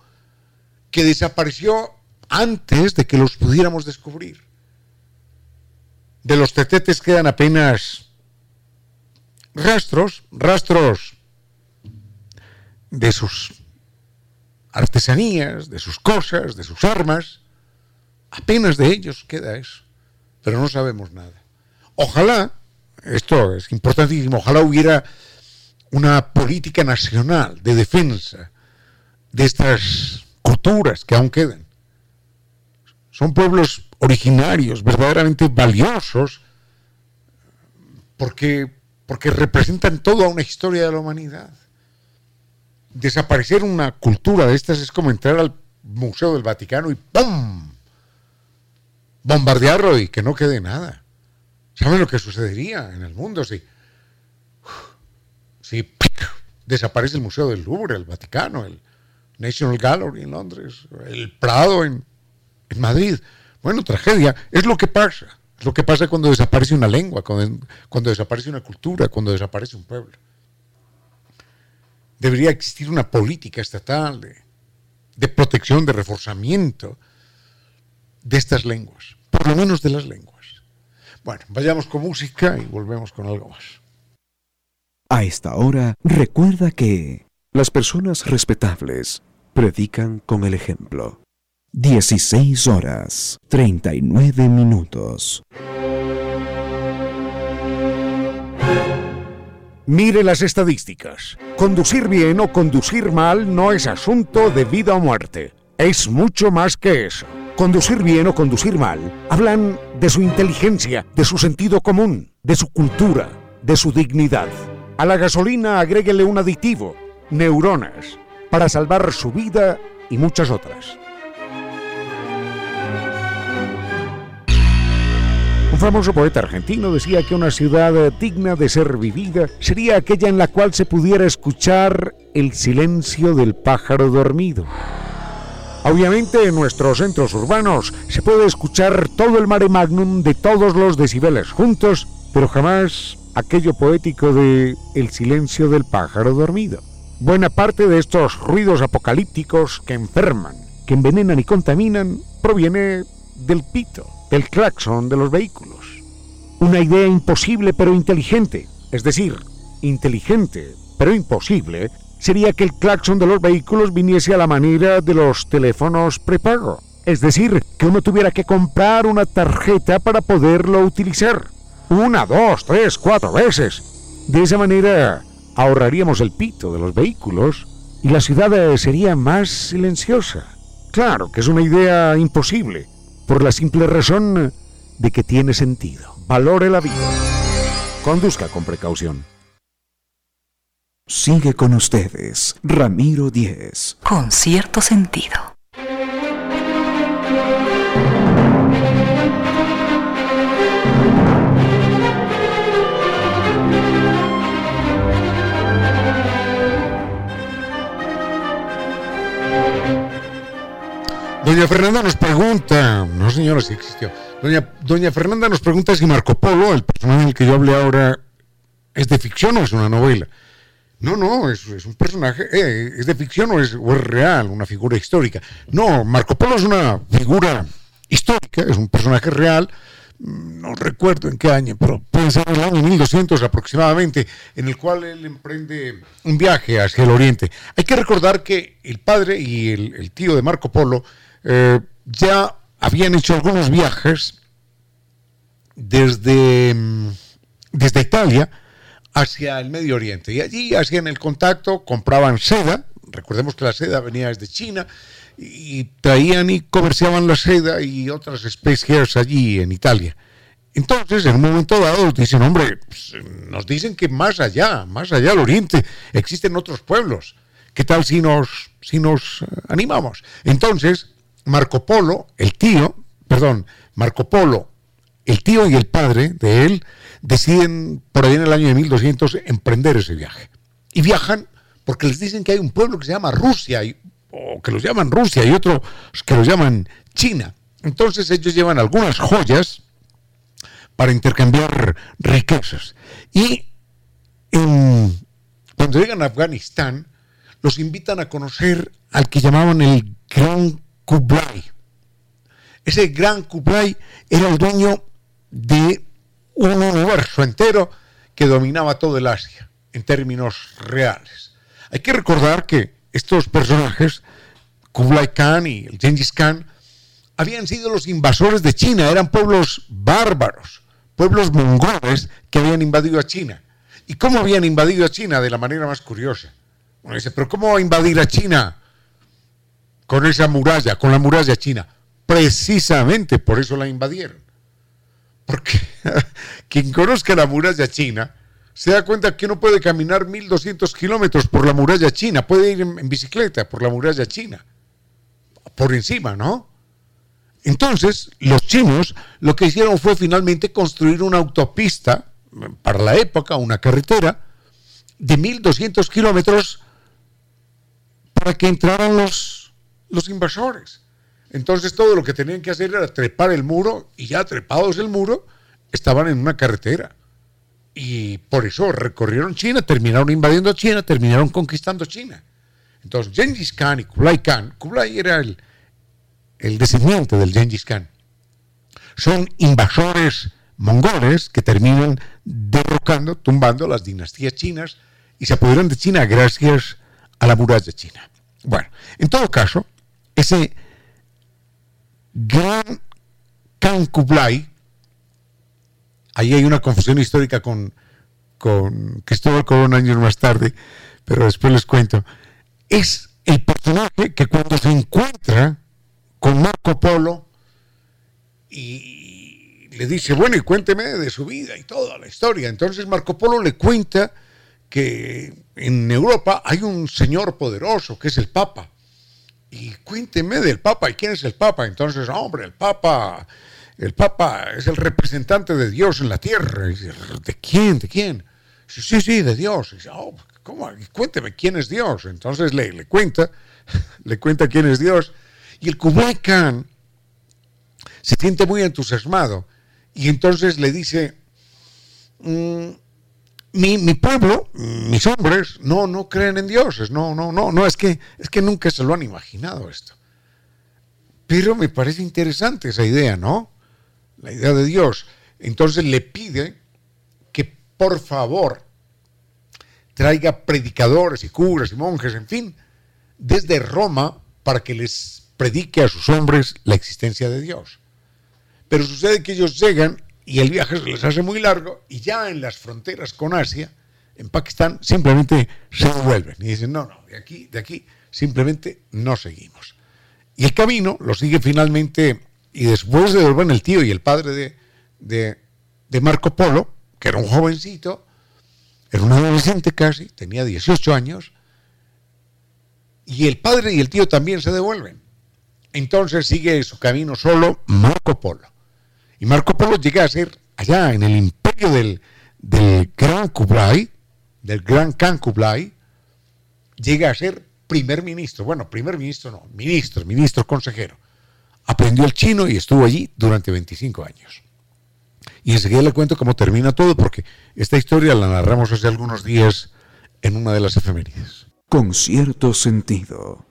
que desapareció antes de que los pudiéramos descubrir. De los tetetes quedan apenas rastros, rastros de sus artesanías, de sus cosas, de sus armas. Apenas de ellos queda eso, pero no sabemos nada. Ojalá, esto es importantísimo, ojalá hubiera una política nacional de defensa de estas culturas que aún quedan. Son pueblos originarios, verdaderamente valiosos, porque porque representan toda una historia de la humanidad. Desaparecer una cultura de estas es como entrar al Museo del Vaticano y ¡pum! Bombardearlo y que no quede nada. ¿Saben lo que sucedería en el mundo si, si desaparece el Museo del Louvre, el Vaticano, el National Gallery en Londres, el Prado en, Madrid? Bueno, tragedia. Es lo que pasa lo que pasa cuando desaparece una lengua, cuando, desaparece una cultura, cuando desaparece un pueblo. Debería existir una política estatal de, protección, de reforzamiento de estas lenguas, por lo menos de las lenguas. Bueno, vayamos con música y volvemos con algo más.
A esta hora, recuerda que las personas respetables predican con el ejemplo. 16 horas 39 minutos.
Mire las estadísticas. Conducir bien o conducir mal no es asunto de vida o muerte. Es mucho más que eso. Conducir bien o conducir mal hablan de su inteligencia, de su sentido común, de su cultura, de su dignidad. A la gasolina agréguele un aditivo, neuronas, para salvar su vida y muchas otras. Un famoso poeta argentino decía que una ciudad digna de ser vivida sería aquella en la cual se pudiera escuchar el silencio del pájaro dormido. Obviamente en nuestros centros urbanos se puede escuchar todo el mare magnum de todos los decibeles juntos, pero jamás aquello poético de el silencio del pájaro dormido. Buena parte de estos ruidos apocalípticos que enferman, que envenenan y contaminan, proviene del pito, del claxon de los vehículos. Una idea imposible pero inteligente, es decir, inteligente pero imposible, sería que el claxon de los vehículos viniese a la manera de los teléfonos prepago. Es decir, que uno tuviera que comprar una tarjeta para poderlo utilizar. Una, dos, tres, cuatro veces. De esa manera ahorraríamos el pito de los vehículos y la ciudad sería más silenciosa. Claro que es una idea imposible, por la simple razón de que tiene sentido. Valore la vida. Conduzca con precaución.
Sigue con ustedes, Ramiro Díez.
Con cierto sentido.
Doña Fernanda nos pregunta, no señora, sí existió. Doña, Doña Fernanda nos pregunta si Marco Polo, el personaje del que yo hablé ahora, es de ficción o es una novela. No, no, es, un personaje, eh, es de ficción o es, real, una figura histórica. No, Marco Polo es una figura histórica, es un personaje real, mm, no recuerdo en qué año, pero puede ser el año 1200 aproximadamente, en el cual él emprende un viaje hacia el oriente. Hay que recordar que el padre y el, tío de Marco Polo eh, ya habían hecho algunos viajes desde, mm, desde Italia, hacia el Medio Oriente. Y allí hacían el contacto, compraban seda, recordemos que la seda venía desde China, y traían y comerciaban la seda y otras especies allí en Italia. Entonces, en un momento dado, dicen, hombre, pues, nos dicen que más allá, más allá al oriente, existen otros pueblos. ¿Qué tal si nos, si nos eh, animamos? Entonces, Marco Polo, el tío, perdón, Marco Polo, el tío y el padre de él, deciden por ahí en el año de 1200 emprender ese viaje. Y viajan porque les dicen que hay un pueblo que se llama Rusia, o que los llaman Rusia, y otros que los llaman China. Entonces ellos llevan algunas joyas para intercambiar riquezas. Y cuando llegan a Afganistán, los invitan a conocer al que llamaban el Gran Kublai. Ese Gran Kublai era el dueño de un universo entero que dominaba todo el Asia en términos reales. Hay que recordar que estos personajes, Kublai Khan y el Genghis Khan, habían sido los invasores de China, eran pueblos bárbaros, pueblos mongoles que habían invadido a China. ¿Y cómo habían invadido a China? De la manera más curiosa. Uno dice, pero ¿cómo invadir a China con esa muralla, con la muralla china? Precisamente por eso la invadieron. Porque *laughs* quien conozca la muralla china se da cuenta que uno puede caminar 1200 kilómetros por la muralla china, puede ir en, bicicleta por la muralla china, por encima, ¿no? Entonces, los chinos lo que hicieron fue finalmente construir una autopista, para la época, una carretera, de 1200 kilómetros para que entraran los, los invasores. Entonces todo lo que tenían que hacer era trepar el muro y ya trepados el muro estaban en una carretera. Y por eso recorrieron China, terminaron invadiendo China, terminaron conquistando China. Entonces Genghis Khan y Kublai Khan, Kublai era el, el descendiente del Genghis Khan, son invasores mongoles que terminan derrocando, tumbando las dinastías chinas y se apoderan de China gracias a la muralla China. Bueno, en todo caso, ese gran Khan ahí hay una confusión histórica con, con Cristóbal Colón años más tarde, pero después les cuento, es el personaje que cuando se encuentra con Marco Polo y le dice, bueno, y cuénteme de su vida y toda la historia. Entonces Marco Polo le cuenta que en Europa hay un señor poderoso que es el Papa. Y cuénteme del Papa, ¿y quién es el Papa? Entonces, hombre, el Papa, el Papa es el representante de Dios en la tierra. ¿De quién? ¿De quién? Sí, sí, de Dios. Y dice, oh, ¿cómo? Cuénteme quién es Dios. Entonces le, le cuenta, *laughs* le cuenta quién es Dios. Y el Kublai se siente muy entusiasmado. Y entonces le dice, mm, mi, pueblo, mis hombres, no, no creen en dioses, no, no, no, no, es que, es que nunca se lo han imaginado esto. Pero me parece interesante esa idea, ¿no? La idea de Dios. Entonces le pide que por favor traiga predicadores y curas y monjes, en fin, desde Roma para que les predique a sus hombres la existencia de Dios. Pero sucede que ellos llegan y el viaje se les hace muy largo y ya en las fronteras con Asia, en Pakistán, simplemente se devuelven y dicen, no, no, de aquí, de aquí, simplemente no seguimos. Y el camino lo sigue finalmente y después de devuelven el tío y el padre de, de, Marco Polo, que era un jovencito, era un adolescente casi, tenía 18 años, y el padre y el tío también se devuelven. Entonces sigue su camino solo Marco Polo. Y Marco Polo llega a ser allá en el imperio del, Gran Kublai, del Gran Khan Kublai, llega a ser primer ministro. Bueno, primer ministro no, ministro, ministro consejero. Aprendió el chino y estuvo allí durante 25 años. Y enseguida le cuento cómo termina todo, porque esta historia la narramos hace algunos días en una de las efemérides.
Con cierto sentido.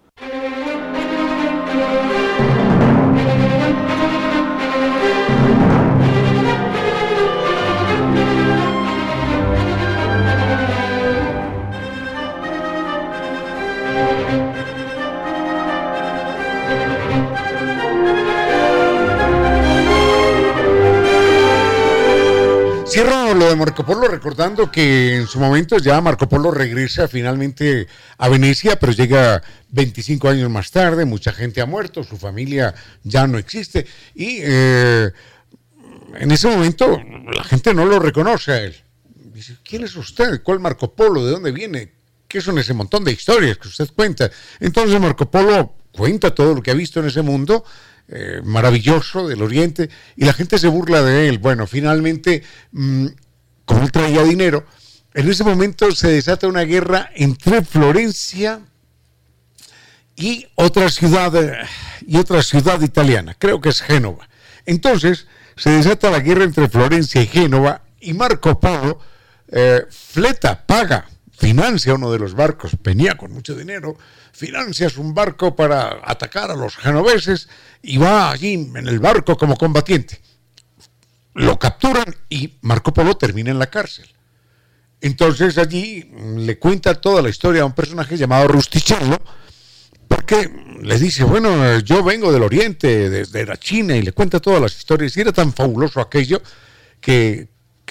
Cierro lo de Marco Polo recordando que en su momento ya Marco Polo regresa finalmente a Venecia, pero llega 25 años más tarde, mucha gente ha muerto, su familia ya no existe y eh, en ese momento la gente no lo reconoce a él. Dice, ¿quién es usted? ¿Cuál Marco Polo? ¿De dónde viene? ¿Qué son ese montón de historias que usted cuenta? Entonces Marco Polo cuenta todo lo que ha visto en ese mundo eh, maravilloso del Oriente y la gente se burla de él. Bueno, finalmente, mm, como él traía dinero, en ese momento se desata una guerra entre Florencia y otra ciudad y otra ciudad italiana, creo que es Génova. Entonces se desata la guerra entre Florencia y Génova y Marco Polo eh, fleta, paga, financia uno de los barcos, venía con mucho dinero, financias un barco para atacar a los genoveses y va allí en el barco como combatiente. Lo capturan y Marco Polo termina en la cárcel. Entonces allí le cuenta toda la historia a un personaje llamado Rustichello, porque le dice, bueno, yo vengo del Oriente, desde la China, y le cuenta todas las historias, y era tan fabuloso aquello que,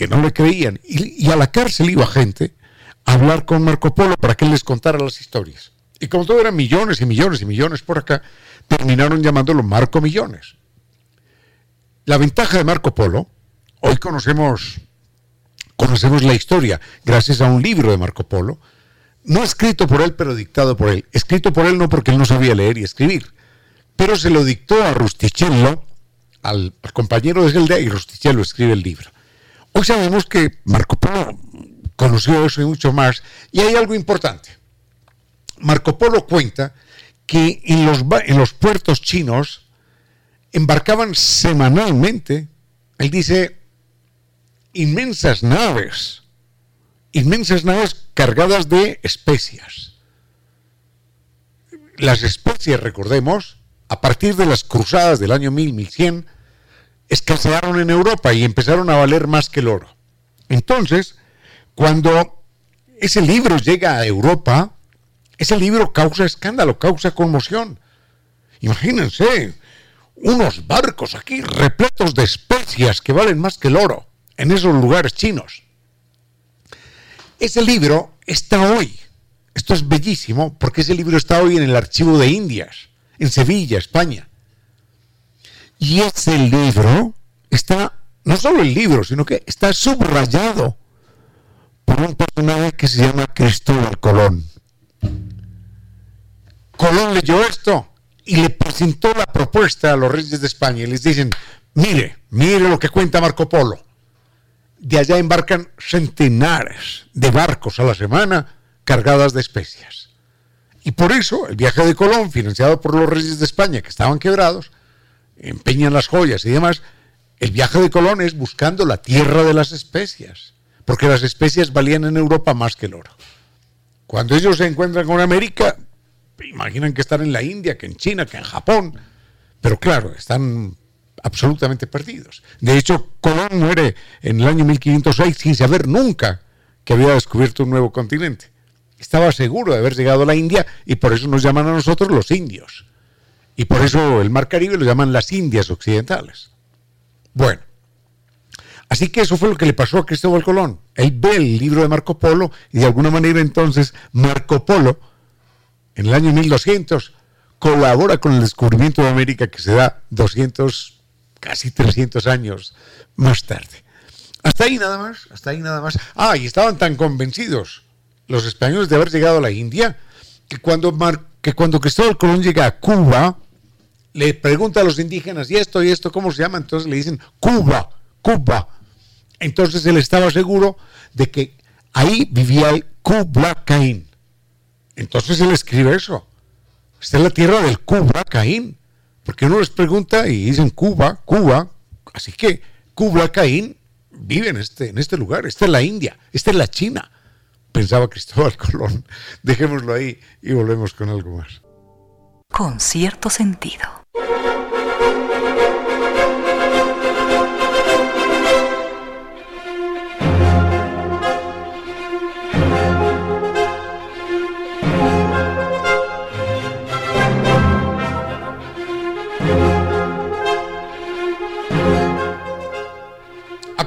no le creían. Y, a la cárcel iba gente hablar con Marco Polo para que él les contara las historias. Y como todo eran millones y millones y millones por acá, terminaron llamándolo Marco Millones. La ventaja de Marco Polo, hoy conocemos, conocemos la historia gracias a un libro de Marco Polo, no escrito por él, pero dictado por él. Escrito por él no porque él no sabía leer y escribir, pero se lo dictó a Rustichello, al, compañero de Zelda, y Rustichello escribe el libro. Hoy sabemos que Marco Polo conoció eso y mucho más, y hay algo importante. Marco Polo cuenta que en los, en los puertos chinos embarcaban semanalmente, él dice, inmensas naves, inmensas naves cargadas de especias. Las especias, recordemos, a partir de las cruzadas del año 1000, 1100, escasearon en Europa y empezaron a valer más que el oro. Entonces, cuando ese libro llega a Europa, ese libro causa escándalo, causa conmoción. Imagínense, unos barcos aquí repletos de especias que valen más que el oro en esos lugares chinos. Ese libro está hoy. Esto es bellísimo porque ese libro está hoy en el archivo de Indias, en Sevilla, España. Y ese libro está, no solo el libro, sino que está subrayado por un personaje que se llama Cristóbal Colón. Colón leyó esto y le presentó la propuesta a los reyes de España y les dicen, mire, mire lo que cuenta Marco Polo. De allá embarcan centenares de barcos a la semana cargadas de especias. Y por eso el viaje de Colón, financiado por los reyes de España que estaban quebrados, empeñan las joyas y demás, el viaje de Colón es buscando la tierra de las especias, porque las especias valían en Europa más que el oro. Cuando ellos se encuentran con América, imaginan que están en la India, que en China, que en Japón, pero claro, están absolutamente perdidos. De hecho, Colón muere en el año 1506 sin saber nunca que había descubierto un nuevo continente. Estaba seguro de haber llegado a la India y por eso nos llaman a nosotros los indios. Y por eso el Mar Caribe lo llaman las Indias Occidentales. Bueno, así que eso fue lo que le pasó a Cristóbal Colón. Él ve el libro de Marco Polo y de alguna manera entonces Marco Polo en el año 1200, colabora con el descubrimiento de América que se da 200, casi 300 años más tarde. Hasta ahí nada más, hasta ahí nada más. Ah, y estaban tan convencidos los españoles de haber llegado a la India que cuando, que cuando Cristóbal Colón llega a Cuba, le pregunta a los indígenas, ¿y esto y esto cómo se llama? Entonces le dicen, Cuba, Cuba. Entonces él estaba seguro de que ahí vivía el Kubla Caín. Entonces él escribe eso. Esta es la tierra del Cuba, Caín. Porque uno les pregunta y dicen Cuba, Cuba. Así que Cuba, Caín vive en este, en este lugar. Esta es la India, esta es la China. Pensaba Cristóbal Colón. *laughs* Dejémoslo ahí y volvemos con algo más.
Con cierto sentido.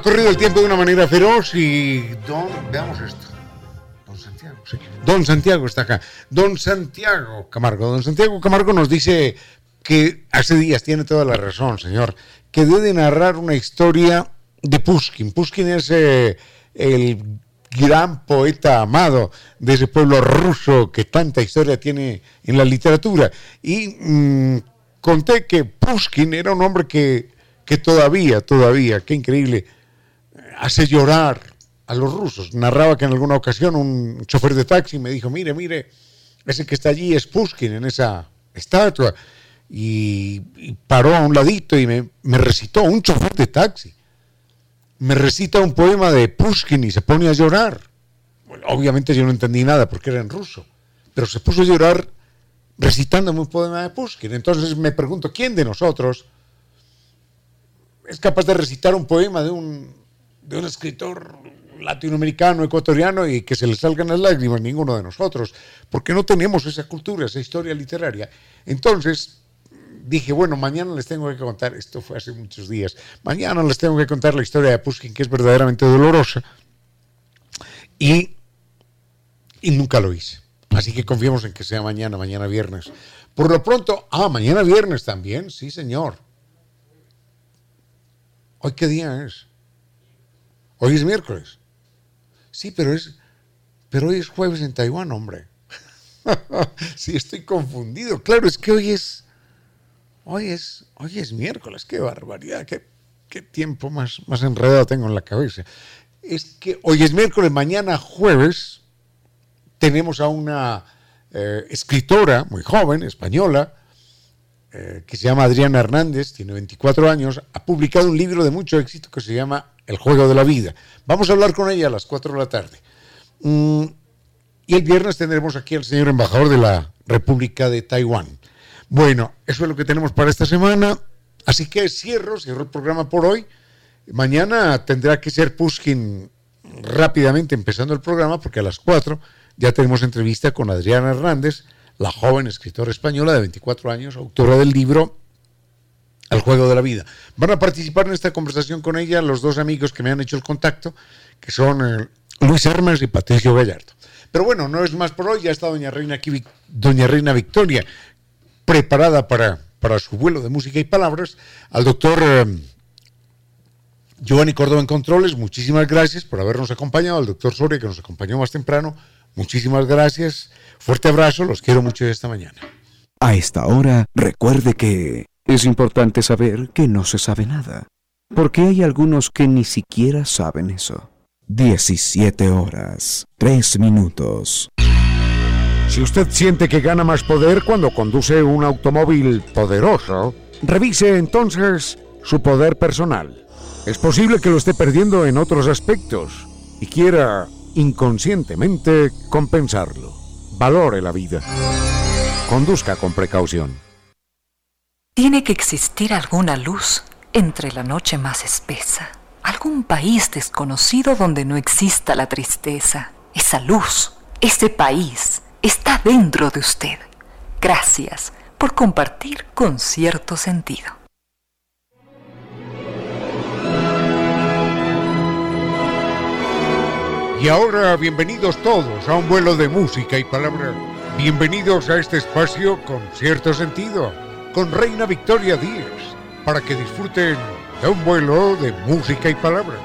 Corrido el tiempo de una manera feroz y don, veamos esto. Don Santiago. Don Santiago está acá. Don Santiago Camargo. Don Santiago Camargo nos dice que hace días tiene toda la razón, señor, que debe narrar una historia de Pushkin. Pushkin es eh, el gran poeta amado de ese pueblo ruso que tanta historia tiene en la literatura. Y mm, conté que Pushkin era un hombre que, que todavía, todavía, qué increíble, hace llorar a los rusos. Narraba que en alguna ocasión un chofer de taxi me dijo, mire, mire, ese que está allí es Pushkin en esa estatua. Y, paró a un ladito y me, recitó, un chofer de taxi, me recita un poema de Pushkin y se pone a llorar. obviamente yo no entendí nada porque era en ruso, pero se puso a llorar recitándome un poema de Pushkin. Entonces me pregunto, ¿quién de nosotros es capaz de recitar un poema de un de un escritor latinoamericano, ecuatoriano y que se le salgan las lágrimas, ninguno de nosotros, porque no tenemos esa cultura, esa historia literaria. Entonces dije, bueno, mañana les tengo que contar, esto fue hace muchos días, mañana les tengo que contar la historia de Pushkin, que es verdaderamente dolorosa, y, y nunca lo hice. Así que confiemos en que sea mañana, mañana viernes. Por lo pronto, ah, mañana viernes también, sí señor. ¿Hoy qué día es? Hoy es miércoles. Sí, pero es, pero hoy es jueves en Taiwán, hombre. *laughs* sí, estoy confundido. Claro, es que hoy es, hoy es, hoy es miércoles. Qué barbaridad, qué, qué tiempo más, más enredado tengo en la cabeza. Es que hoy es miércoles, mañana jueves tenemos a una eh, escritora muy joven, española, eh, que se llama Adriana Hernández, tiene 24 años, ha publicado un libro de mucho éxito que se llama El juego de la vida. Vamos a hablar con ella a las 4 de la tarde. Mm, y el viernes tendremos aquí al señor embajador de la República de Taiwán. Bueno, eso es lo que tenemos para esta semana. Así que cierro, cierro el programa por hoy. Mañana tendrá que ser Pushkin rápidamente empezando el programa porque a las 4 ya tenemos entrevista con Adriana Hernández, la joven escritora española de 24 años, autora del libro El juego de la vida. Van a participar en esta conversación con ella los dos amigos que me han hecho el contacto, que son eh, Luis Armas y Patricio Gallardo. Pero bueno, no es más por hoy, ya está doña Reina aquí, doña Reina Victoria, preparada para, para su vuelo de música y palabras, al doctor eh, Giovanni Córdoba en Controles, muchísimas gracias por habernos acompañado, al doctor Soria que nos acompañó más temprano, muchísimas gracias, fuerte abrazo, los quiero mucho esta mañana.
A esta hora, recuerde que es importante saber que no se sabe nada, porque hay algunos que ni siquiera saben eso. 17 horas, 3 minutos.
Si usted siente que gana más poder cuando conduce un automóvil poderoso, revise entonces su poder personal. Es posible que lo esté perdiendo en otros aspectos y quiera inconscientemente compensarlo. Valore la vida. Conduzca con precaución.
Tiene que existir alguna luz entre la noche más espesa, algún país desconocido donde no exista la tristeza. Esa luz, ese país, está dentro de usted. Gracias por compartir con cierto sentido.
Y ahora bienvenidos todos a un vuelo de música y palabra. Bienvenidos a este espacio con cierto sentido, con Reina Victoria Díaz, para que disfruten de un vuelo de música y palabra.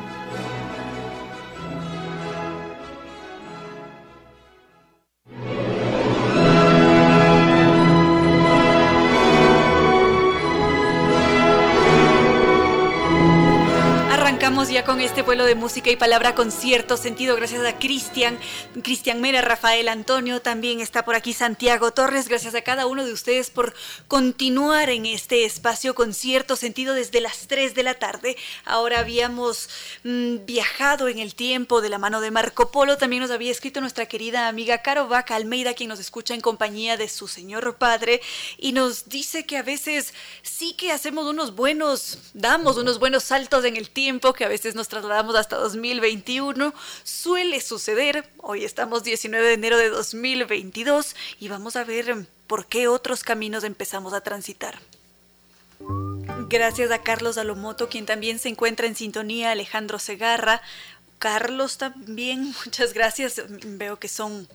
Con este vuelo de música y palabra con cierto sentido, gracias a Cristian, Cristian Mera, Rafael Antonio, también está por aquí Santiago Torres, gracias a cada uno de ustedes por continuar en este espacio con cierto sentido desde las 3 de la tarde. Ahora habíamos mm, viajado en el tiempo de la mano de Marco Polo, también nos había escrito nuestra querida amiga Caro Vaca Almeida, quien nos escucha en compañía de su señor padre, y nos dice que a veces sí que hacemos unos buenos, damos unos buenos saltos en el tiempo, que a veces nos trasladamos hasta 2021. Suele suceder, hoy estamos 19 de enero de 2022 y vamos a ver por qué otros caminos empezamos a transitar. Gracias a Carlos Alomoto, quien también se encuentra en sintonía, Alejandro Segarra, Carlos también, *laughs* muchas gracias. Veo que son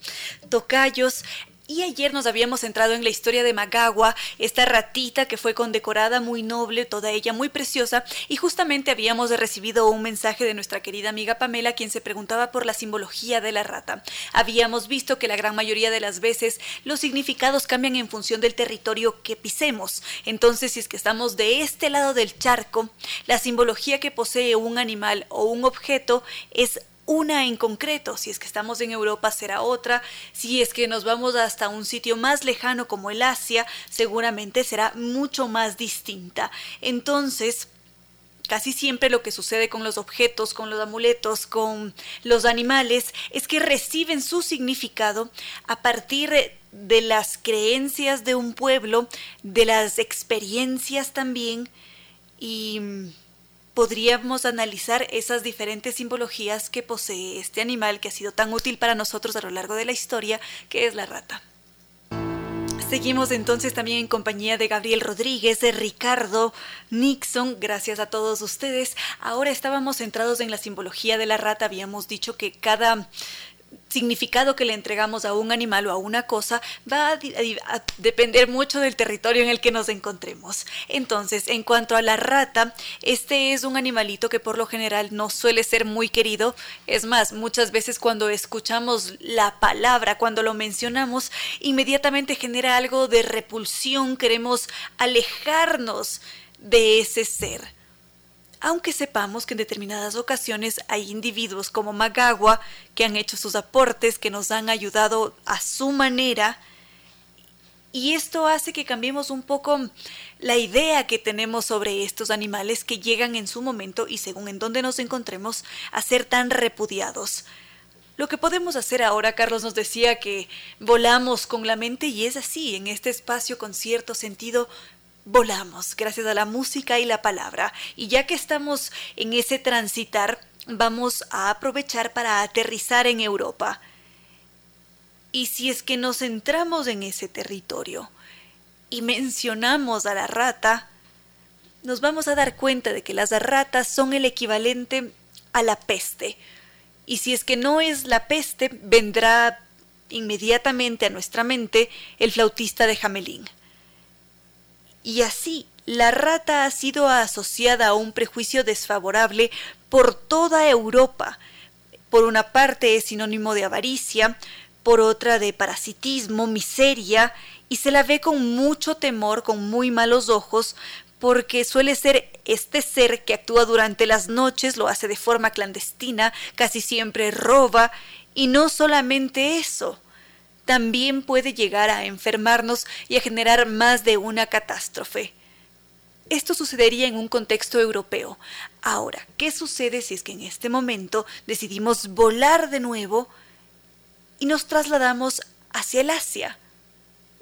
tocayos. Y ayer nos habíamos entrado en la historia de Magawa, esta ratita que fue condecorada muy noble, toda ella muy preciosa, y justamente habíamos recibido un mensaje de nuestra querida amiga Pamela, quien se preguntaba por la simbología de la rata. Habíamos visto que la gran mayoría de las veces los significados cambian en función del territorio que pisemos. Entonces, si es que estamos de este lado del charco, la simbología que posee un animal o un objeto es una en concreto, si es que estamos en Europa será otra, si es que nos vamos hasta un sitio más lejano como el Asia, seguramente será mucho más distinta. Entonces, Casi siempre lo que sucede con los objetos, con los amuletos, con los animales, es que reciben su significado a partir de las creencias de un pueblo, de las experiencias también, y podríamos analizar esas diferentes simbologías que posee este animal que ha sido tan útil para nosotros a lo largo de la historia, que es la rata. Seguimos entonces también en compañía de Gabriel Rodríguez, de Ricardo Nixon, gracias a todos ustedes. Ahora estábamos centrados en la simbología de la rata, habíamos dicho que cada significado que le entregamos a un animal o a una cosa va a, depender mucho del territorio en el que nos encontremos. Entonces, en cuanto a la rata, este es un animalito que por lo general no suele ser muy querido. Es más, muchas veces cuando escuchamos la palabra, cuando lo mencionamos, inmediatamente genera algo de repulsión, queremos alejarnos de ese ser aunque sepamos que en determinadas ocasiones hay individuos como Magawa que han hecho sus aportes, que nos han ayudado a su manera, y esto hace que cambiemos un poco la idea que tenemos sobre estos animales que llegan en su momento y según en dónde nos encontremos a ser tan repudiados. Lo que podemos hacer ahora, Carlos nos decía que volamos con la mente y es así, en este espacio con cierto sentido volamos gracias a la música y la palabra. Y ya que estamos en ese transitar, vamos a aprovechar para aterrizar en Europa. Y si es que nos centramos en ese territorio y mencionamos a la rata, nos vamos a dar cuenta de que las ratas son el equivalente a la peste. Y si es que no es la peste, vendrá inmediatamente a nuestra mente el flautista de Jamelín. Y así, la rata ha sido asociada a un prejuicio desfavorable por toda Europa. Por una parte es sinónimo de avaricia, por otra de parasitismo, miseria, y se la ve con mucho temor, con muy malos ojos, porque suele ser este ser que actúa durante las noches, lo hace de forma clandestina, casi siempre roba, y no solamente eso, también puede llegar a enfermarnos y a generar más de una catástrofe. Esto sucedería en un contexto europeo. Ahora, ¿qué sucede si es que en este momento decidimos volar de nuevo y nos trasladamos hacia el Asia?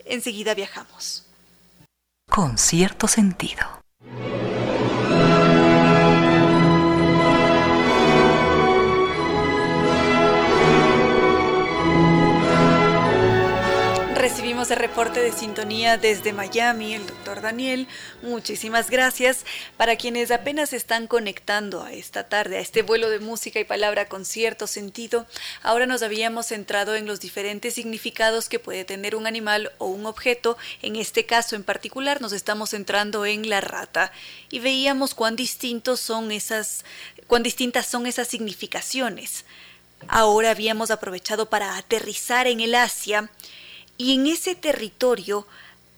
Enseguida viajamos.
Con cierto sentido.
Recibimos el reporte de sintonía desde Miami, el doctor Daniel. Muchísimas gracias. Para quienes apenas están conectando a esta tarde, a este vuelo de música y palabra con cierto sentido, ahora nos habíamos centrado en los diferentes significados que puede tener un animal o un objeto. En este caso en particular nos estamos centrando en la rata y veíamos cuán distintos son esas, cuán distintas son esas significaciones. Ahora habíamos aprovechado para aterrizar en el Asia y en ese territorio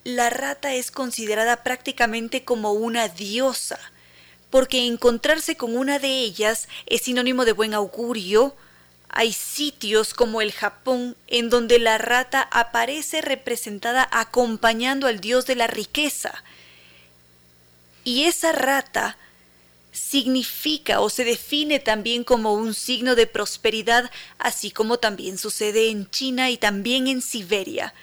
la rata es considerada prácticamente como una diosa, porque encontrarse con una de ellas es sinónimo de buen augurio. Hay sitios como el Japón en donde la rata aparece representada acompañando al dios de la riqueza. Y esa rata significa o se define también como un signo de prosperidad, así como también sucede en China y también en Siberia.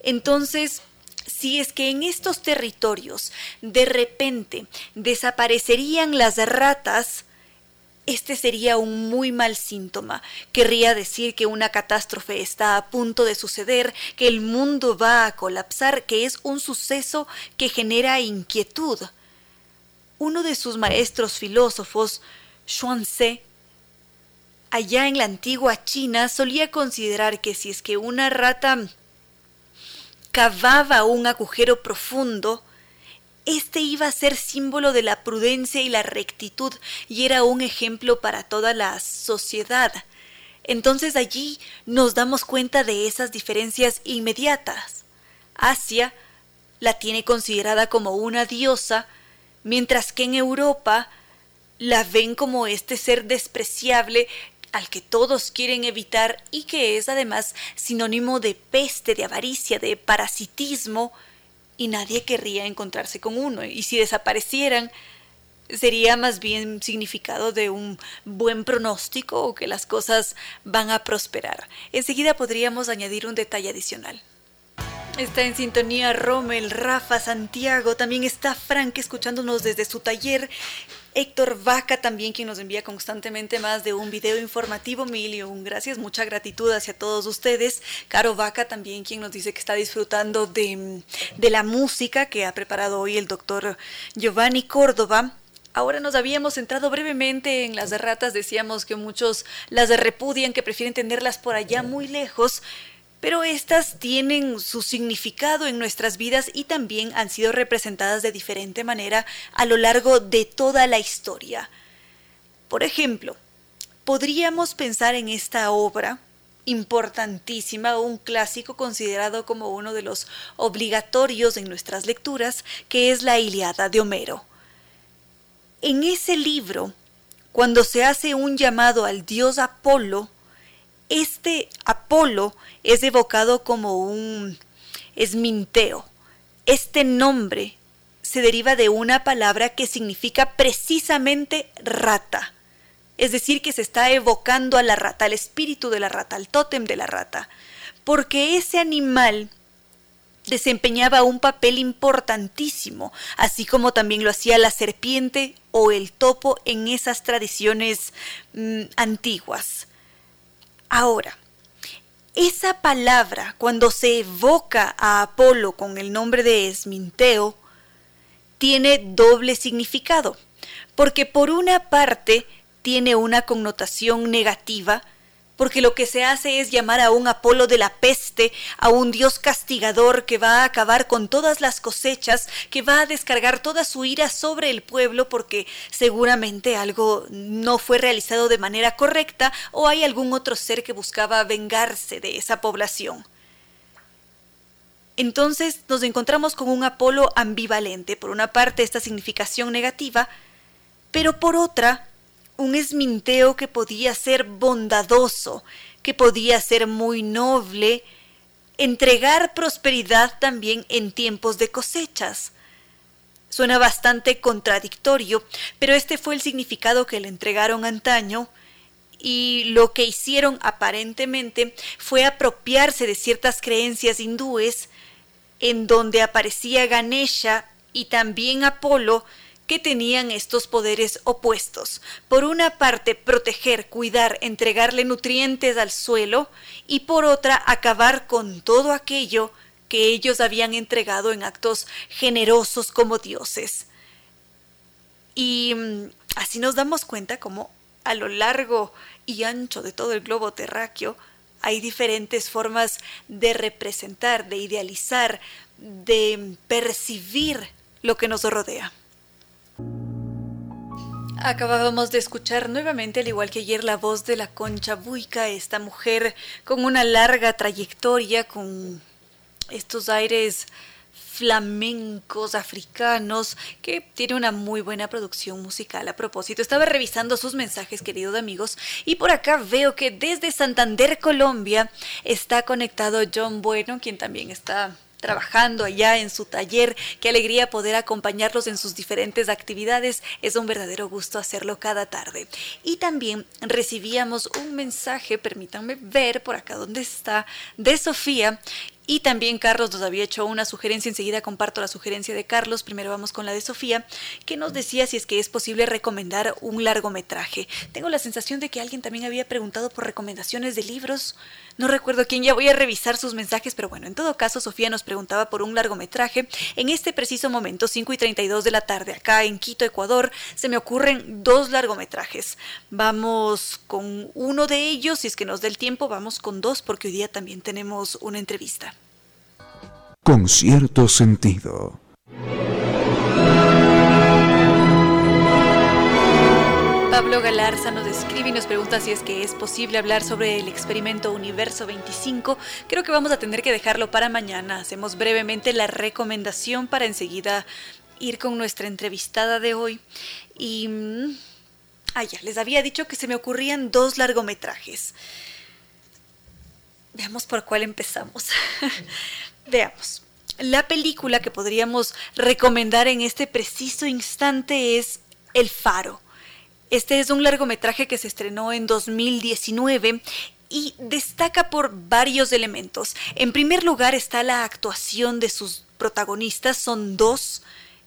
Entonces, si es que en estos territorios de repente desaparecerían las ratas, este sería un muy mal síntoma. Querría decir que una catástrofe está a punto de suceder, que el mundo va a colapsar, que es un suceso que genera inquietud. Uno de sus maestros filósofos, Xuanze, allá en la antigua China, solía considerar que si es que una rata cavaba un agujero profundo, este iba a ser símbolo de la prudencia y la rectitud y era un ejemplo para toda la sociedad. Entonces allí nos damos cuenta de esas diferencias inmediatas. Asia la tiene considerada como una diosa, mientras que en Europa la ven como este ser despreciable al que todos quieren evitar y que es además sinónimo de peste, de avaricia, de parasitismo, y nadie querría encontrarse con uno. Y si desaparecieran, sería más bien significado de un buen pronóstico o que las cosas van a prosperar. Enseguida podríamos añadir un detalle adicional. Está en sintonía Rommel, Rafa, Santiago, también está Frank escuchándonos desde su taller. Héctor Vaca también, quien nos envía constantemente más de un video informativo. Mil y un gracias, mucha gratitud hacia todos ustedes. Caro Vaca también, quien nos dice que está disfrutando de, de la música que ha preparado hoy el doctor Giovanni Córdoba. Ahora nos habíamos centrado brevemente en las ratas, decíamos que muchos las repudian, que prefieren tenerlas por allá muy lejos pero estas tienen su significado en nuestras vidas y también han sido representadas de diferente manera a lo largo de toda la historia. Por ejemplo, podríamos pensar en esta obra importantísima, un clásico considerado como uno de los obligatorios en nuestras lecturas, que es la Iliada de Homero. En ese libro, cuando se hace un llamado al dios Apolo, este Apolo es evocado como un esminteo. Este nombre se deriva de una palabra que significa precisamente rata. Es decir, que se está evocando a la rata, al espíritu de la rata, al tótem de la rata. Porque ese animal desempeñaba un papel importantísimo, así como también lo hacía la serpiente o el topo en esas tradiciones mm, antiguas. Ahora, esa palabra, cuando se evoca a Apolo con el nombre de Esminteo, tiene doble significado, porque por una parte tiene una connotación negativa, porque lo que se hace es llamar a un Apolo de la peste, a un dios castigador que va a acabar con todas las cosechas, que va a descargar toda su ira sobre el pueblo porque seguramente algo no fue realizado de manera correcta o hay algún otro ser que buscaba vengarse de esa población. Entonces nos encontramos con un Apolo ambivalente, por una parte esta significación negativa, pero por otra un esminteo que podía ser bondadoso, que podía ser muy noble, entregar prosperidad también en tiempos de cosechas. Suena bastante contradictorio, pero este fue el significado que le entregaron antaño y lo que hicieron aparentemente fue apropiarse de ciertas creencias hindúes en donde aparecía Ganesha y también Apolo que tenían estos poderes opuestos. Por una parte, proteger, cuidar, entregarle nutrientes al suelo y por otra, acabar con todo aquello que ellos habían entregado en actos generosos como dioses. Y mm, así nos damos cuenta como a lo largo y ancho de todo el globo terráqueo hay diferentes formas de representar, de idealizar, de percibir lo que nos rodea. Acabábamos de escuchar nuevamente, al igual que ayer, la voz de la Concha Buica, esta mujer con una larga trayectoria, con estos aires flamencos africanos que tiene una muy buena producción musical. A propósito, estaba revisando sus mensajes, queridos amigos, y por acá veo que desde Santander, Colombia, está conectado John Bueno, quien también está trabajando allá en su taller. Qué alegría poder acompañarlos en sus diferentes actividades. Es un verdadero gusto hacerlo cada tarde. Y también recibíamos un mensaje, permítanme ver por acá donde está, de Sofía, y también Carlos nos había hecho una sugerencia, enseguida comparto la sugerencia de Carlos, primero vamos con la de Sofía, que nos decía si es que es posible recomendar un largometraje. Tengo la sensación de que alguien también había preguntado por recomendaciones de libros. No recuerdo quién, ya voy a revisar sus mensajes, pero bueno, en todo caso, Sofía nos preguntaba por un largometraje. En este preciso momento, 5 y 32 de la tarde, acá en Quito, Ecuador, se me ocurren dos largometrajes. Vamos con uno de ellos, si es que nos da el tiempo, vamos con dos, porque hoy día también tenemos una entrevista.
Con cierto sentido.
Pablo Galarza nos escribe y nos pregunta si es que es posible hablar sobre el experimento Universo 25. Creo que vamos a tener que dejarlo para mañana. Hacemos brevemente la recomendación para enseguida ir con nuestra entrevistada de hoy. Y... Ah, ya, les había dicho que se me ocurrían dos largometrajes. Veamos por cuál empezamos. *laughs* Veamos. La película que podríamos recomendar en este preciso instante es El Faro este es un largometraje que se estrenó en 2019 y destaca por varios elementos. En primer lugar está la actuación de sus protagonistas, son dos.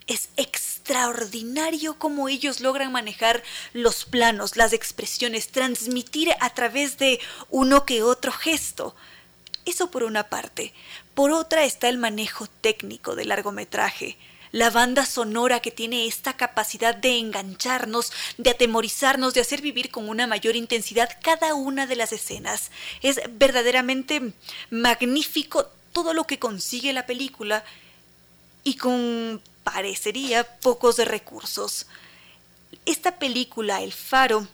Es extraordinario cómo ellos logran manejar los planos, las expresiones, transmitir a través de uno que otro gesto. Eso por una parte. Por otra está el manejo técnico del largometraje la banda sonora que tiene esta capacidad de engancharnos, de atemorizarnos, de hacer vivir con una mayor intensidad cada una de las escenas. Es verdaderamente magnífico todo lo que consigue la película y con parecería pocos recursos. Esta película, El Faro,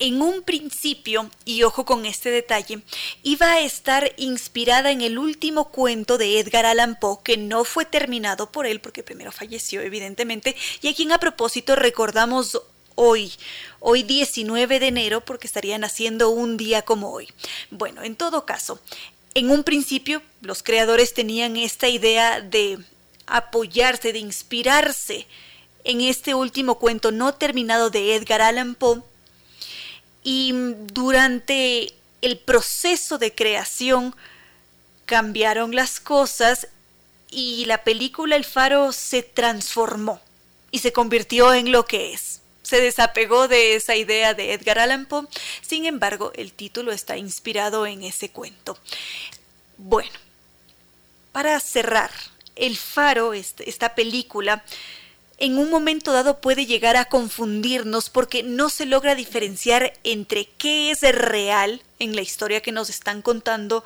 en un principio, y ojo con este detalle, iba a estar inspirada en el último cuento de Edgar Allan Poe, que no fue terminado por él porque primero falleció, evidentemente, y a quien a propósito recordamos hoy, hoy 19 de enero, porque estarían haciendo un día como hoy. Bueno, en todo caso, en un principio los creadores tenían esta idea de apoyarse, de inspirarse en este último cuento no terminado de Edgar Allan Poe, y durante el proceso de creación cambiaron las cosas y la película El Faro se transformó y se convirtió en lo que es. Se desapegó de esa idea de Edgar Allan Poe, sin embargo, el título está inspirado en ese cuento. Bueno, para cerrar, El Faro, este, esta película, en un momento dado puede llegar a confundirnos porque no se logra diferenciar entre qué es real en la historia que nos están contando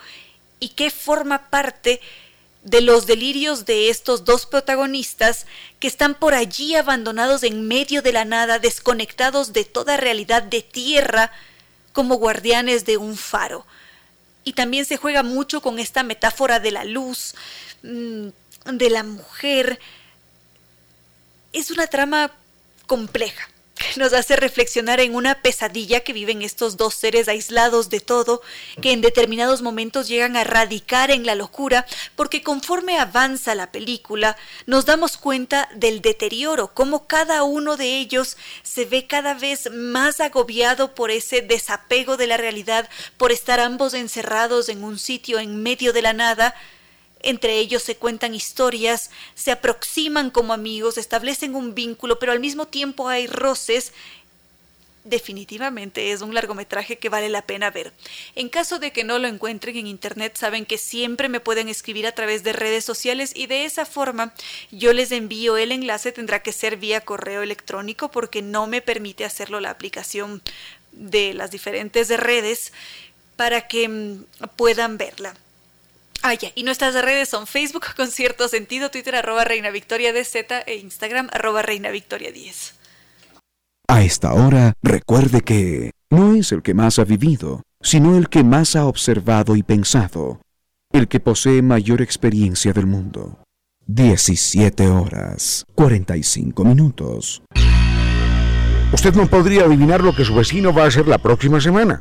y qué forma parte de los delirios de estos dos protagonistas que están por allí abandonados en medio de la nada, desconectados de toda realidad de tierra, como guardianes de un faro. Y también se juega mucho con esta metáfora de la luz, mm, de la mujer, es una trama compleja nos hace reflexionar en una pesadilla que viven estos dos seres aislados de todo, que en determinados momentos llegan a radicar en la locura, porque conforme avanza la película, nos damos cuenta del deterioro, cómo cada uno de ellos se ve cada vez más agobiado por ese desapego de la realidad, por estar ambos encerrados en un sitio en medio de la nada, entre ellos se cuentan historias, se aproximan como amigos, establecen un vínculo, pero al mismo tiempo hay roces definitivamente es un largometraje que vale la pena ver. En caso de que no lo encuentren en internet, saben que siempre me pueden escribir a través de redes sociales y de esa forma yo les envío el enlace, tendrá que ser vía correo electrónico porque no me permite hacerlo la aplicación de las diferentes redes para que mm, puedan verla. Ah, ya. Y nuestras redes son Facebook *laughs* con cierto sentido, Twitter arroba Reina Victoria DZ e Instagram arroba Reina Victoria 10.
A esta hora, recuerde que no es el que más ha vivido, sino el que más ha observado y pensado, el que posee mayor experiencia del mundo. 17 horas, 45 minutos.
Usted no podría adivinar lo que su vecino va a hacer la próxima semana.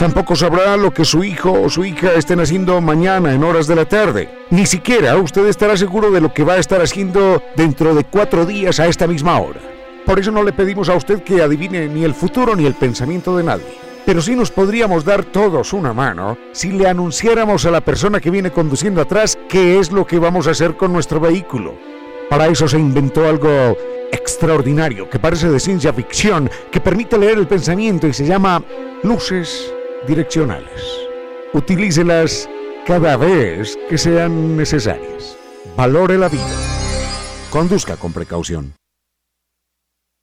Tampoco sabrá lo que su hijo o su hija estén haciendo mañana en horas de la tarde. Ni siquiera usted estará seguro de lo que va a estar haciendo dentro de cuatro días a esta misma hora. Por eso no le pedimos a usted que adivine ni el futuro ni el pensamiento de nadie. Pero sí nos podríamos dar todos una mano si le anunciáramos a la persona que viene conduciendo atrás qué es lo que vamos a hacer con nuestro vehículo. Para eso se inventó algo extraordinario que parece de ciencia ficción, que permite leer el pensamiento y se llama luces direccionales. Utilícelas cada vez que sean necesarias. Valore la vida. Conduzca con precaución.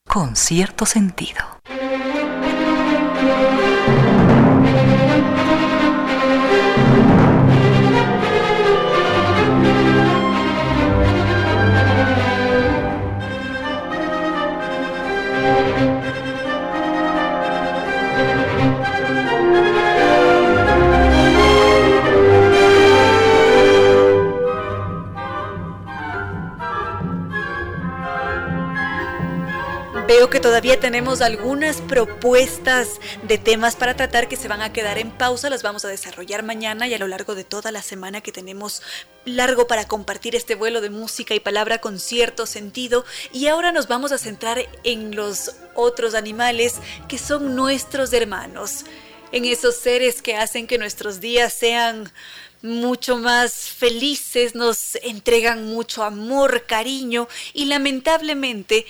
Con cierto sentido.
Que todavía tenemos algunas propuestas de temas para tratar que se van a quedar en pausa, las vamos a desarrollar mañana y a lo largo de toda la semana que tenemos largo para compartir este vuelo de música y palabra con cierto sentido. Y ahora nos vamos a centrar en los otros animales que son nuestros hermanos, en esos seres que hacen que nuestros días sean mucho más felices, nos entregan mucho amor, cariño y lamentablemente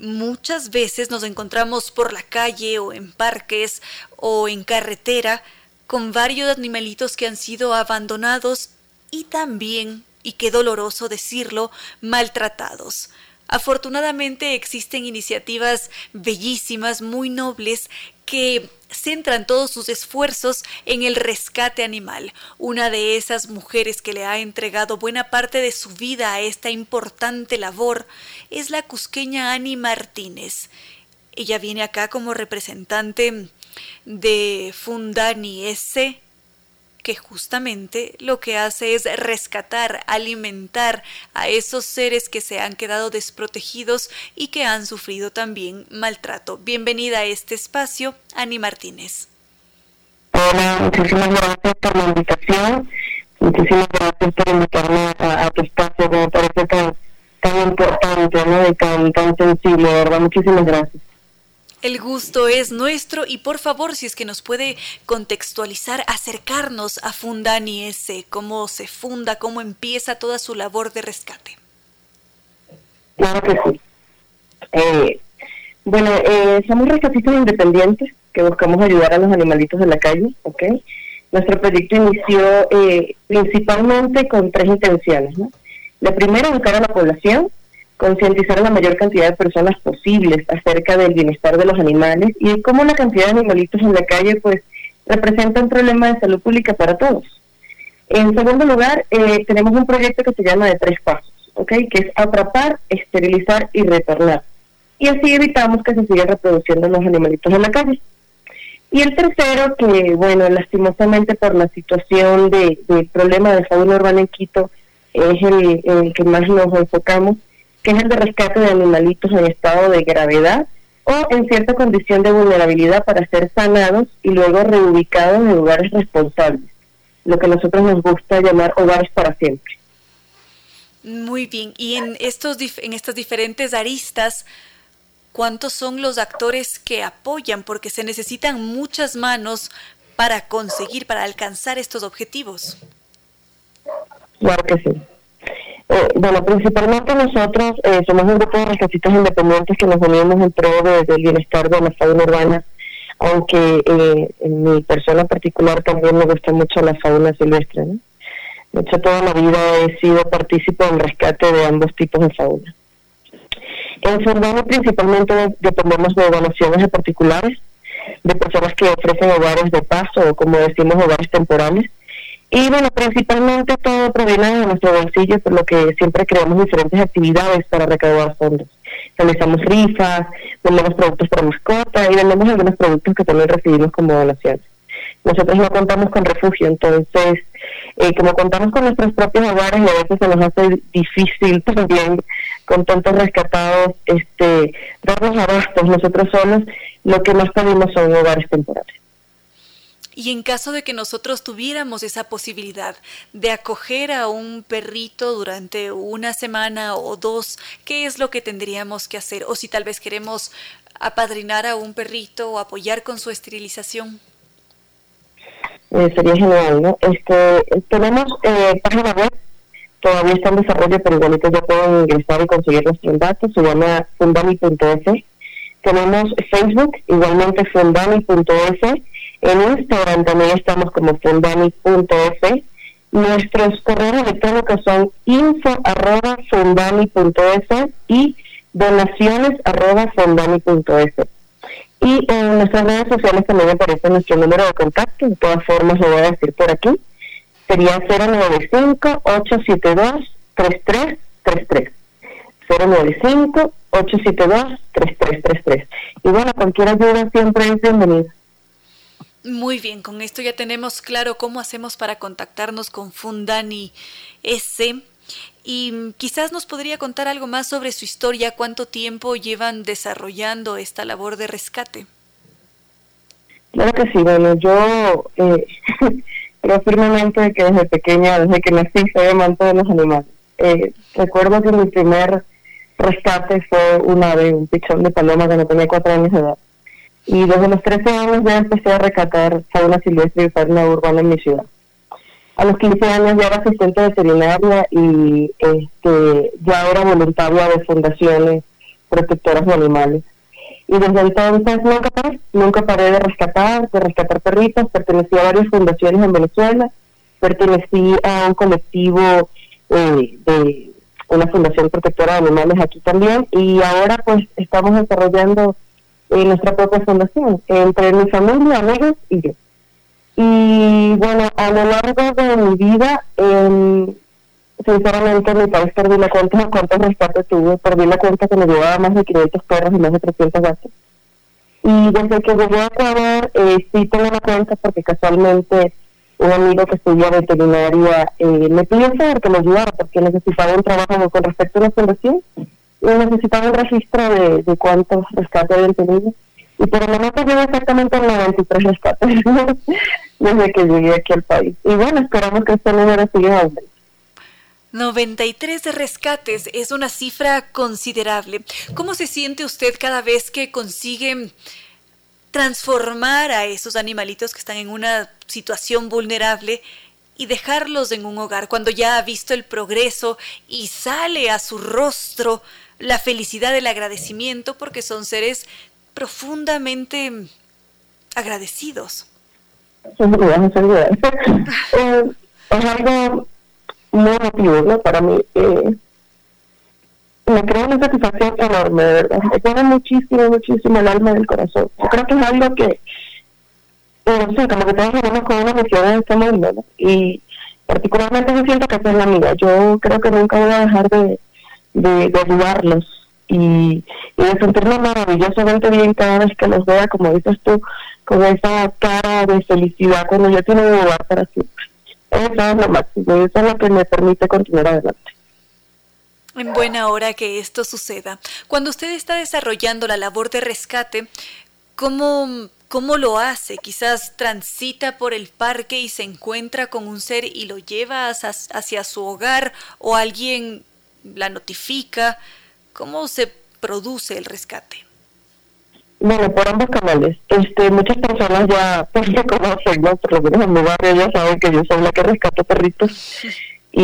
muchas veces nos encontramos por la calle o en parques o en carretera con varios animalitos que han sido abandonados y también, y qué doloroso decirlo, maltratados. Afortunadamente existen iniciativas bellísimas, muy nobles, que centran todos sus esfuerzos en el rescate animal. Una de esas mujeres que le ha entregado buena parte de su vida a esta importante labor es la cusqueña Ani Martínez. Ella viene acá como representante de Fundani S que justamente lo que hace es rescatar, alimentar a esos seres que se han quedado desprotegidos y que han sufrido también maltrato. Bienvenida a este espacio, Ani Martínez.
Hola, muchísimas gracias por la invitación, muchísimas gracias por invitarme a, tu espacio que me parece tan, tan importante ¿no? y tan, tan sensible, ¿verdad? Muchísimas gracias.
El gusto es nuestro y por favor, si es que nos puede contextualizar, acercarnos a Fundani S, cómo se funda, cómo empieza toda su labor de rescate.
Claro que sí. Eh, bueno, eh, somos rescatistas independientes que buscamos ayudar a los animalitos de la calle, ¿ok? Nuestro proyecto inició eh, principalmente con tres intenciones, ¿no? La primera, educar a la población, concientizar a la mayor cantidad de personas posibles acerca del bienestar de los animales y cómo la cantidad de animalitos en la calle, pues, representa un problema de salud pública para todos. En segundo lugar, eh, tenemos un proyecto que se llama de tres pasos, ¿ok? Que es atrapar, esterilizar y retornar. Y así evitamos que se sigan reproduciendo los animalitos en la calle. Y el tercero, que bueno, lastimosamente por la situación de, problema de fauna urbana en Quito, es el, el que más nos enfocamos, que es el de rescate de animalitos en estado de gravedad o en cierta condición de vulnerabilidad para ser sanados y luego reubicados en lugares responsables, lo que a nosotros nos gusta llamar hogares para siempre.
Muy bien, y en, estos, en estas diferentes aristas, cuántos son los actores que apoyan, porque se necesitan muchas manos para conseguir, para alcanzar estos objetivos.
Claro que sí. Eh, bueno, principalmente nosotros eh, somos un grupo de rescatistas independientes que nos unimos en pro del bienestar de la fauna urbana, aunque eh, en mi persona particular también me gusta mucho la fauna silvestre. De hecho, toda la vida he sido partícipe del rescate de ambos tipos de fauna. En Fundano principalmente dependemos de donaciones de particulares, de personas que ofrecen hogares de paso o como decimos hogares temporales. Y bueno, principalmente todo proviene de nuestro bolsillo, por lo que siempre creamos diferentes actividades para recaudar fondos. Realizamos rifas, vendemos productos para mascota y vendemos algunos productos que también recibimos como donaciones. Nosotros no contamos con refugio, entonces, eh, como contamos con nuestros propios hogares, y a veces se nos hace difícil *laughs* también con tantos rescatados este, darnos abastos nosotros solos, lo que más pedimos son hogares temporales.
Y en caso de que nosotros tuviéramos esa posibilidad de acoger a un perrito durante una semana o dos, ¿qué es lo que tendríamos que hacer? O si tal vez queremos apadrinar a un perrito o apoyar con su esterilización.
Eh, sería genial, ¿no? Este, tenemos eh, página web, todavía está en desarrollo, pero igualito ya pueden ingresar y conseguir nuestros datos, se llama fundami.es. Tenemos Facebook, igualmente fundami.es. En Instagram también estamos como fundami.es. Nuestros correos electrónicos son info arroba fundami.es y donaciones arroba fundami.es. Y en nuestras redes sociales también aparece nuestro número de contacto, de todas formas lo voy a decir por aquí. Sería 095-872-3333. 095-872-3333. Y bueno, cualquier ayuda siempre es bienvenida.
Muy bien, con esto ya tenemos claro cómo hacemos para contactarnos con Fundani S y quizás nos podría contar algo más sobre su historia, cuánto tiempo llevan desarrollando esta labor de rescate.
Claro que sí, bueno, yo eh, *laughs* creo firmemente que desde pequeña, desde que nací, soy amante de los animales. Eh, recuerdo que mi primer rescate fue una ave, un pichón de paloma cuando tenía cuatro años de edad. Y desde los 13 años ya empecé a rescatar fauna silvestre y fauna urbana en mi ciudad a los 15 años ya era asistente veterinaria y este, ya era voluntaria de fundaciones protectoras de animales. Y desde entonces nunca paré, nunca paré de rescatar, de rescatar perritos, pertenecí a varias fundaciones en Venezuela, pertenecí a un colectivo eh, de una fundación protectora de animales aquí también y ahora pues estamos desarrollando eh, nuestra propia fundación entre mi familia, amigos y yo. Y bueno, a lo largo de mi vida, eh, sinceramente, mi país perdí la cuenta de cuántos rescates tuve. Perdí la cuenta que me llevaba más de 500 perros y más de 300 gatos. Y desde que llegué a Ecuador, eh, sí tengo la cuenta porque casualmente un amigo que estudia veterinaria eh, me pidió saber que me ayudara porque necesitaba un trabajo con respecto a la fundación y necesitaba un registro de, de cuántos rescates habían tenido. Y por lo menos llevo exactamente 93 rescates *laughs* desde que llegué aquí al país. Y bueno, esperamos que este número siga aumentando.
93 rescates es una cifra considerable. ¿Cómo se siente usted cada vez que consigue transformar a esos animalitos que están en una situación vulnerable y dejarlos en un hogar cuando ya ha visto el progreso y sale a su rostro la felicidad del agradecimiento porque son seres profundamente agradecidos? *laughs*
es algo muy emotivo, ¿no? Para mí, eh, me crea una satisfacción enorme, de verdad. Me pone muchísimo, muchísimo el alma del corazón. Yo creo que es algo que, no sé, como que todos venimos con una misión en este mundo, ¿no? Y particularmente yo siento que esa es la mía. Yo creo que nunca voy a dejar de, de, de ayudarlos y, y de sentirme maravillosamente bien cada vez que los vea, como dices tú, con esa cara de felicidad cuando yo tengo un lugar para siempre. Eso es lo máximo, eso es lo que me permite continuar adelante.
En buena hora que esto suceda. Cuando usted está desarrollando la labor de rescate, ¿cómo, cómo lo hace? Quizás transita por el parque y se encuentra con un ser y lo lleva hacia, hacia su hogar o alguien la notifica. ¿Cómo se produce el rescate?
Bueno, por ambos canales. Este, muchas personas ya *laughs* pues, me conocen, ¿no? Por lo menos en mi barrio ya saben que yo soy la que rescato perritos y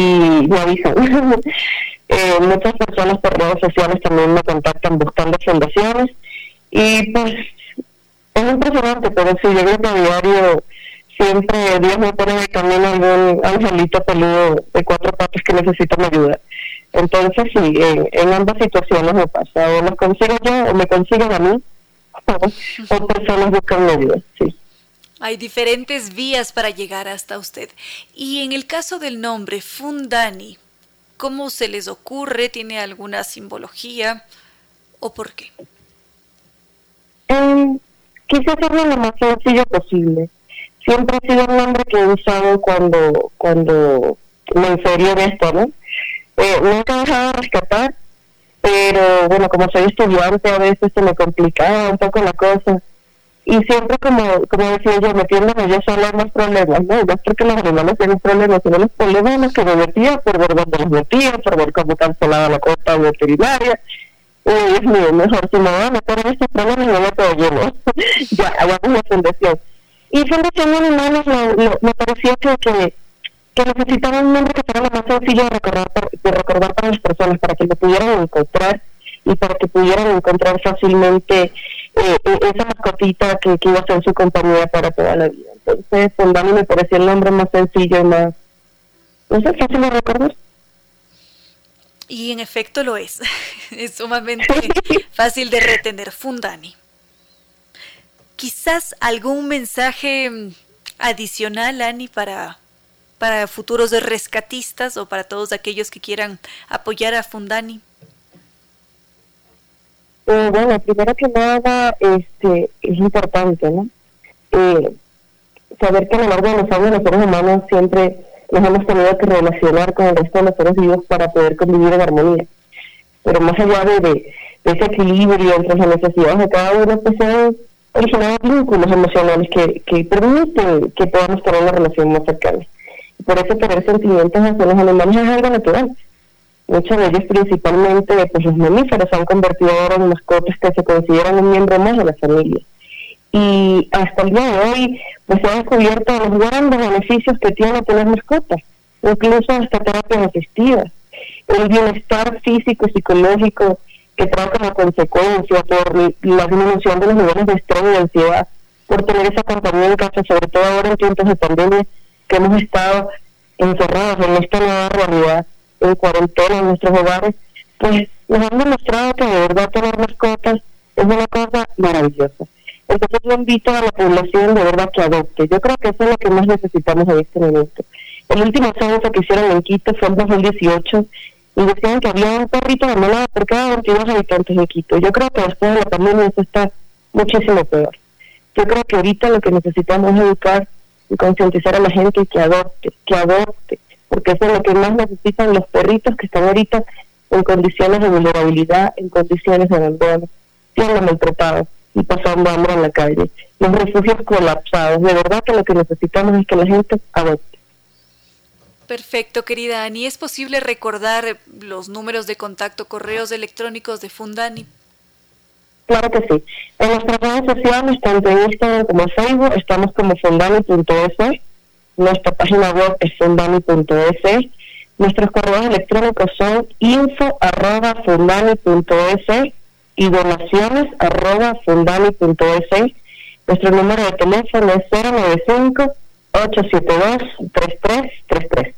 me avisan. *laughs* eh, muchas personas por redes sociales también me contactan buscando fundaciones y pues es impresionante, pero si yo creo que siempre Dios me pone de camino algún angelito peludo de cuatro patas que necesita mi ayuda. Entonces sí, en, en ambas situaciones me pasa, o los consigo yo o me consiguen a mí *laughs* o personas buscan ayuda, sí.
Hay diferentes vías para llegar hasta usted. Y en el caso del nombre Fundani, ¿cómo se les ocurre? ¿Tiene alguna simbología? ¿O por qué?
Eh, quise hacerlo lo más sencillo posible. Siempre ha sido un nombre que he usado cuando, cuando me inferí en esto, ¿no? Eh, nunca he dejado de rescatar pero bueno, como soy estudiante a veces se me complicaba un poco la cosa. Y siempre, como, como decía yo, metiéndome yo solo en los problemas, ¿no? No porque los animales tienen problemas, sino los problemas los que me metía por ver dónde los metía, por ver cómo cancelaba la cuota veterinaria. Y es mío, mejor si me voy a meter en estos problemas, no me puedo lleno. *laughs* ya, hagamos la fundación. Y Fundación Animales me parecía que, que que necesitaban un nombre que fuera lo más sencillo de recordar, de recordar para las personas, para que lo pudieran encontrar y para que pudieran encontrar fácilmente eh, e-, esa mascotita que, iba a ser su compañía para toda la vida. Entonces, Fundami me parecía el nombre más sencillo y más, no sé, fácil de recordar.
Y en efecto lo es. *laughs* es sumamente fácil de retener. Fundani. Quizás algún mensaje mm, adicional, Ani, para para futuros rescatistas o para todos aquellos que quieran apoyar a Fundani?
Eh, bueno, primero que nada, este, es importante, ¿no? Eh, saber que a lo largo de los años los seres humanos siempre nos hemos tenido que relacionar con el resto de los seres vivos para poder convivir en armonía. Pero más allá de, ese equilibrio entre las necesidades de cada uno, pues han originado vínculos emocionales que, que permiten que podamos tener una relación más cercana. Por eso tener sentimientos hacia los animales es algo natural. Muchos de ellos, principalmente pues, los mamíferos, se han convertido ahora en mascotas que se consideran un miembro más de la familia. Y hasta el día de hoy, pues se han descubierto los grandes beneficios que tiene tener mascotas, incluso hasta terapias asistidas. El bienestar físico y psicológico que trae como consecuencia por la disminución de los niveles de estrés y de ansiedad, por tener esa compañía en casa, sobre todo ahora en tiempos de pandemia, que hemos estado encerrados en esta nueva realidad, en cuarentena en nuestros hogares, pues nos han demostrado que de verdad tener mascotas es una cosa maravillosa. Entonces yo invito a la población de verdad que adopte. Yo creo que eso es lo que más necesitamos en este momento. El último censo que hicieron en Quito fue en 2018 y decían que había un perrito de manada por cada 22 habitantes de Quito. Yo creo que después de la pandemia eso está muchísimo peor. Yo creo que ahorita lo que necesitamos es educar y concientizar a la gente que adopte, que adopte, porque eso es lo que más necesitan los perritos que están ahorita en condiciones de vulnerabilidad, en condiciones de abandono, siendo maltratados y pasando hambre en la calle, los refugios colapsados. De verdad que lo que necesitamos es que la gente adopte.
Perfecto, querida Ani. ¿Es posible recordar los números de contacto, correos electrónicos de Fundani?
Claro que sí. En nuestras redes sociales, tanto en Instagram como en Facebook, estamos como fundani.es. Nuestra página web es fundani.es. Nuestros correos electrónicos son info.fundani.es y donaciones arroba fundani.es. Nuestro número de teléfono es 095 872 3333.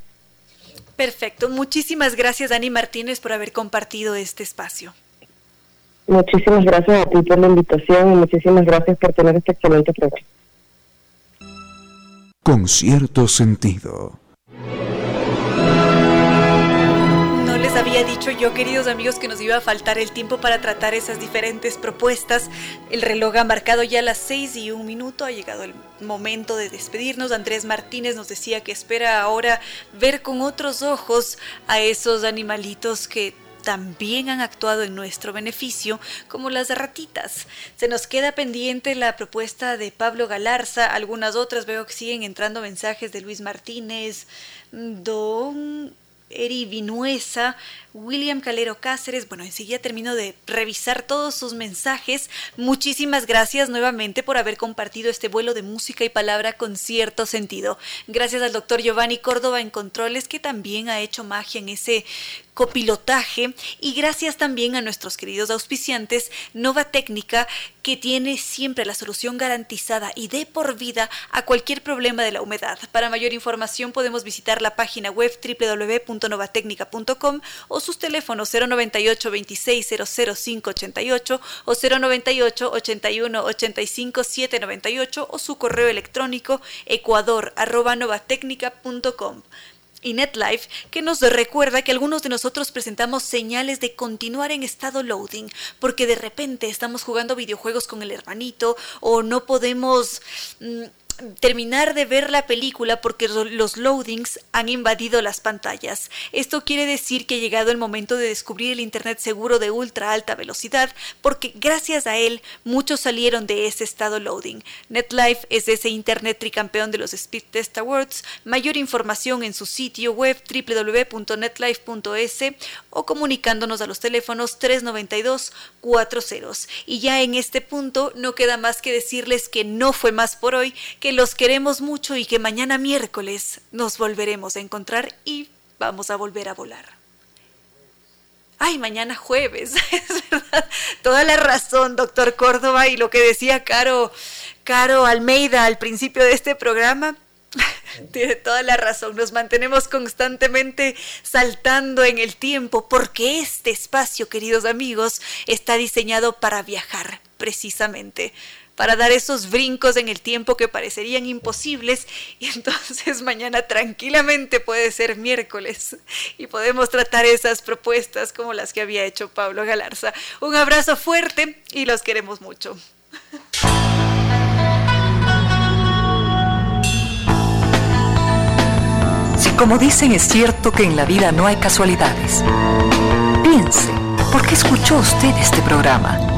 Perfecto. Muchísimas gracias, Dani Martínez, por haber compartido este espacio.
Muchísimas gracias a ti por la invitación y muchísimas gracias por tener este excelente programa.
Con cierto sentido.
había dicho yo, queridos amigos, que nos iba a faltar el tiempo para tratar esas diferentes propuestas. El reloj ha marcado ya las seis y un minuto. Ha llegado el momento de despedirnos. Andrés Martínez nos decía que espera ahora ver con otros ojos a esos animalitos que también han actuado en nuestro beneficio, como las ratitas. Se nos queda pendiente la propuesta de Pablo Galarza, algunas otras veo que siguen entrando mensajes de Luis Martínez, Don Eri Vinuesa, William Calero Cáceres. Bueno, enseguida termino de revisar todos sus mensajes. Muchísimas gracias nuevamente por haber compartido este vuelo de música y palabra con cierto sentido. Gracias al doctor Giovanni Córdoba en Controles, que también ha hecho magia en ese copilotaje y gracias también a nuestros queridos auspiciantes Nova Técnica que tiene siempre la solución garantizada y de por vida a cualquier problema de la humedad. Para mayor información podemos visitar la página web www.novatecnica.com o sus teléfonos 098 26 00588 o 098 81 85 798 o su correo electrónico ecuador@novatecnica.com y NetLife que nos recuerda que algunos de nosotros presentamos señales de continuar en estado loading porque de repente estamos jugando videojuegos con el hermanito o no podemos mm, terminar de ver la película porque los loadings han invadido las pantallas. Esto quiere decir que ha llegado el momento de descubrir el Internet seguro de ultra alta velocidad porque gracias a él muchos salieron de ese estado loading. NetLife es ese Internet tricampeón de los Speed Test Awards. Mayor información en su sitio web www.netlife.es o comunicándonos a los teléfonos 392 40. Y ya en este punto no queda más que decirles que no fue más por hoy, que los queremos mucho y que mañana miércoles nos volveremos a encontrar y vamos a volver a volar. Ay, mañana jueves, *laughs* es verdad. Toda la razón, doctor Córdoba, y lo que decía Caro, Caro Almeida al principio de este programa. *laughs* Tiene toda la razón, nos mantenemos constantemente saltando en el tiempo porque este espacio, queridos amigos, está diseñado para viajar, precisamente para dar esos brincos en el tiempo que parecerían imposibles y entonces *laughs* mañana tranquilamente puede ser miércoles y podemos tratar esas propuestas como las que había hecho Pablo Galarza. Un abrazo fuerte y los queremos mucho.
Si como dicen es cierto que en la vida no hay casualidades, piense, ¿por qué escuchó usted este programa?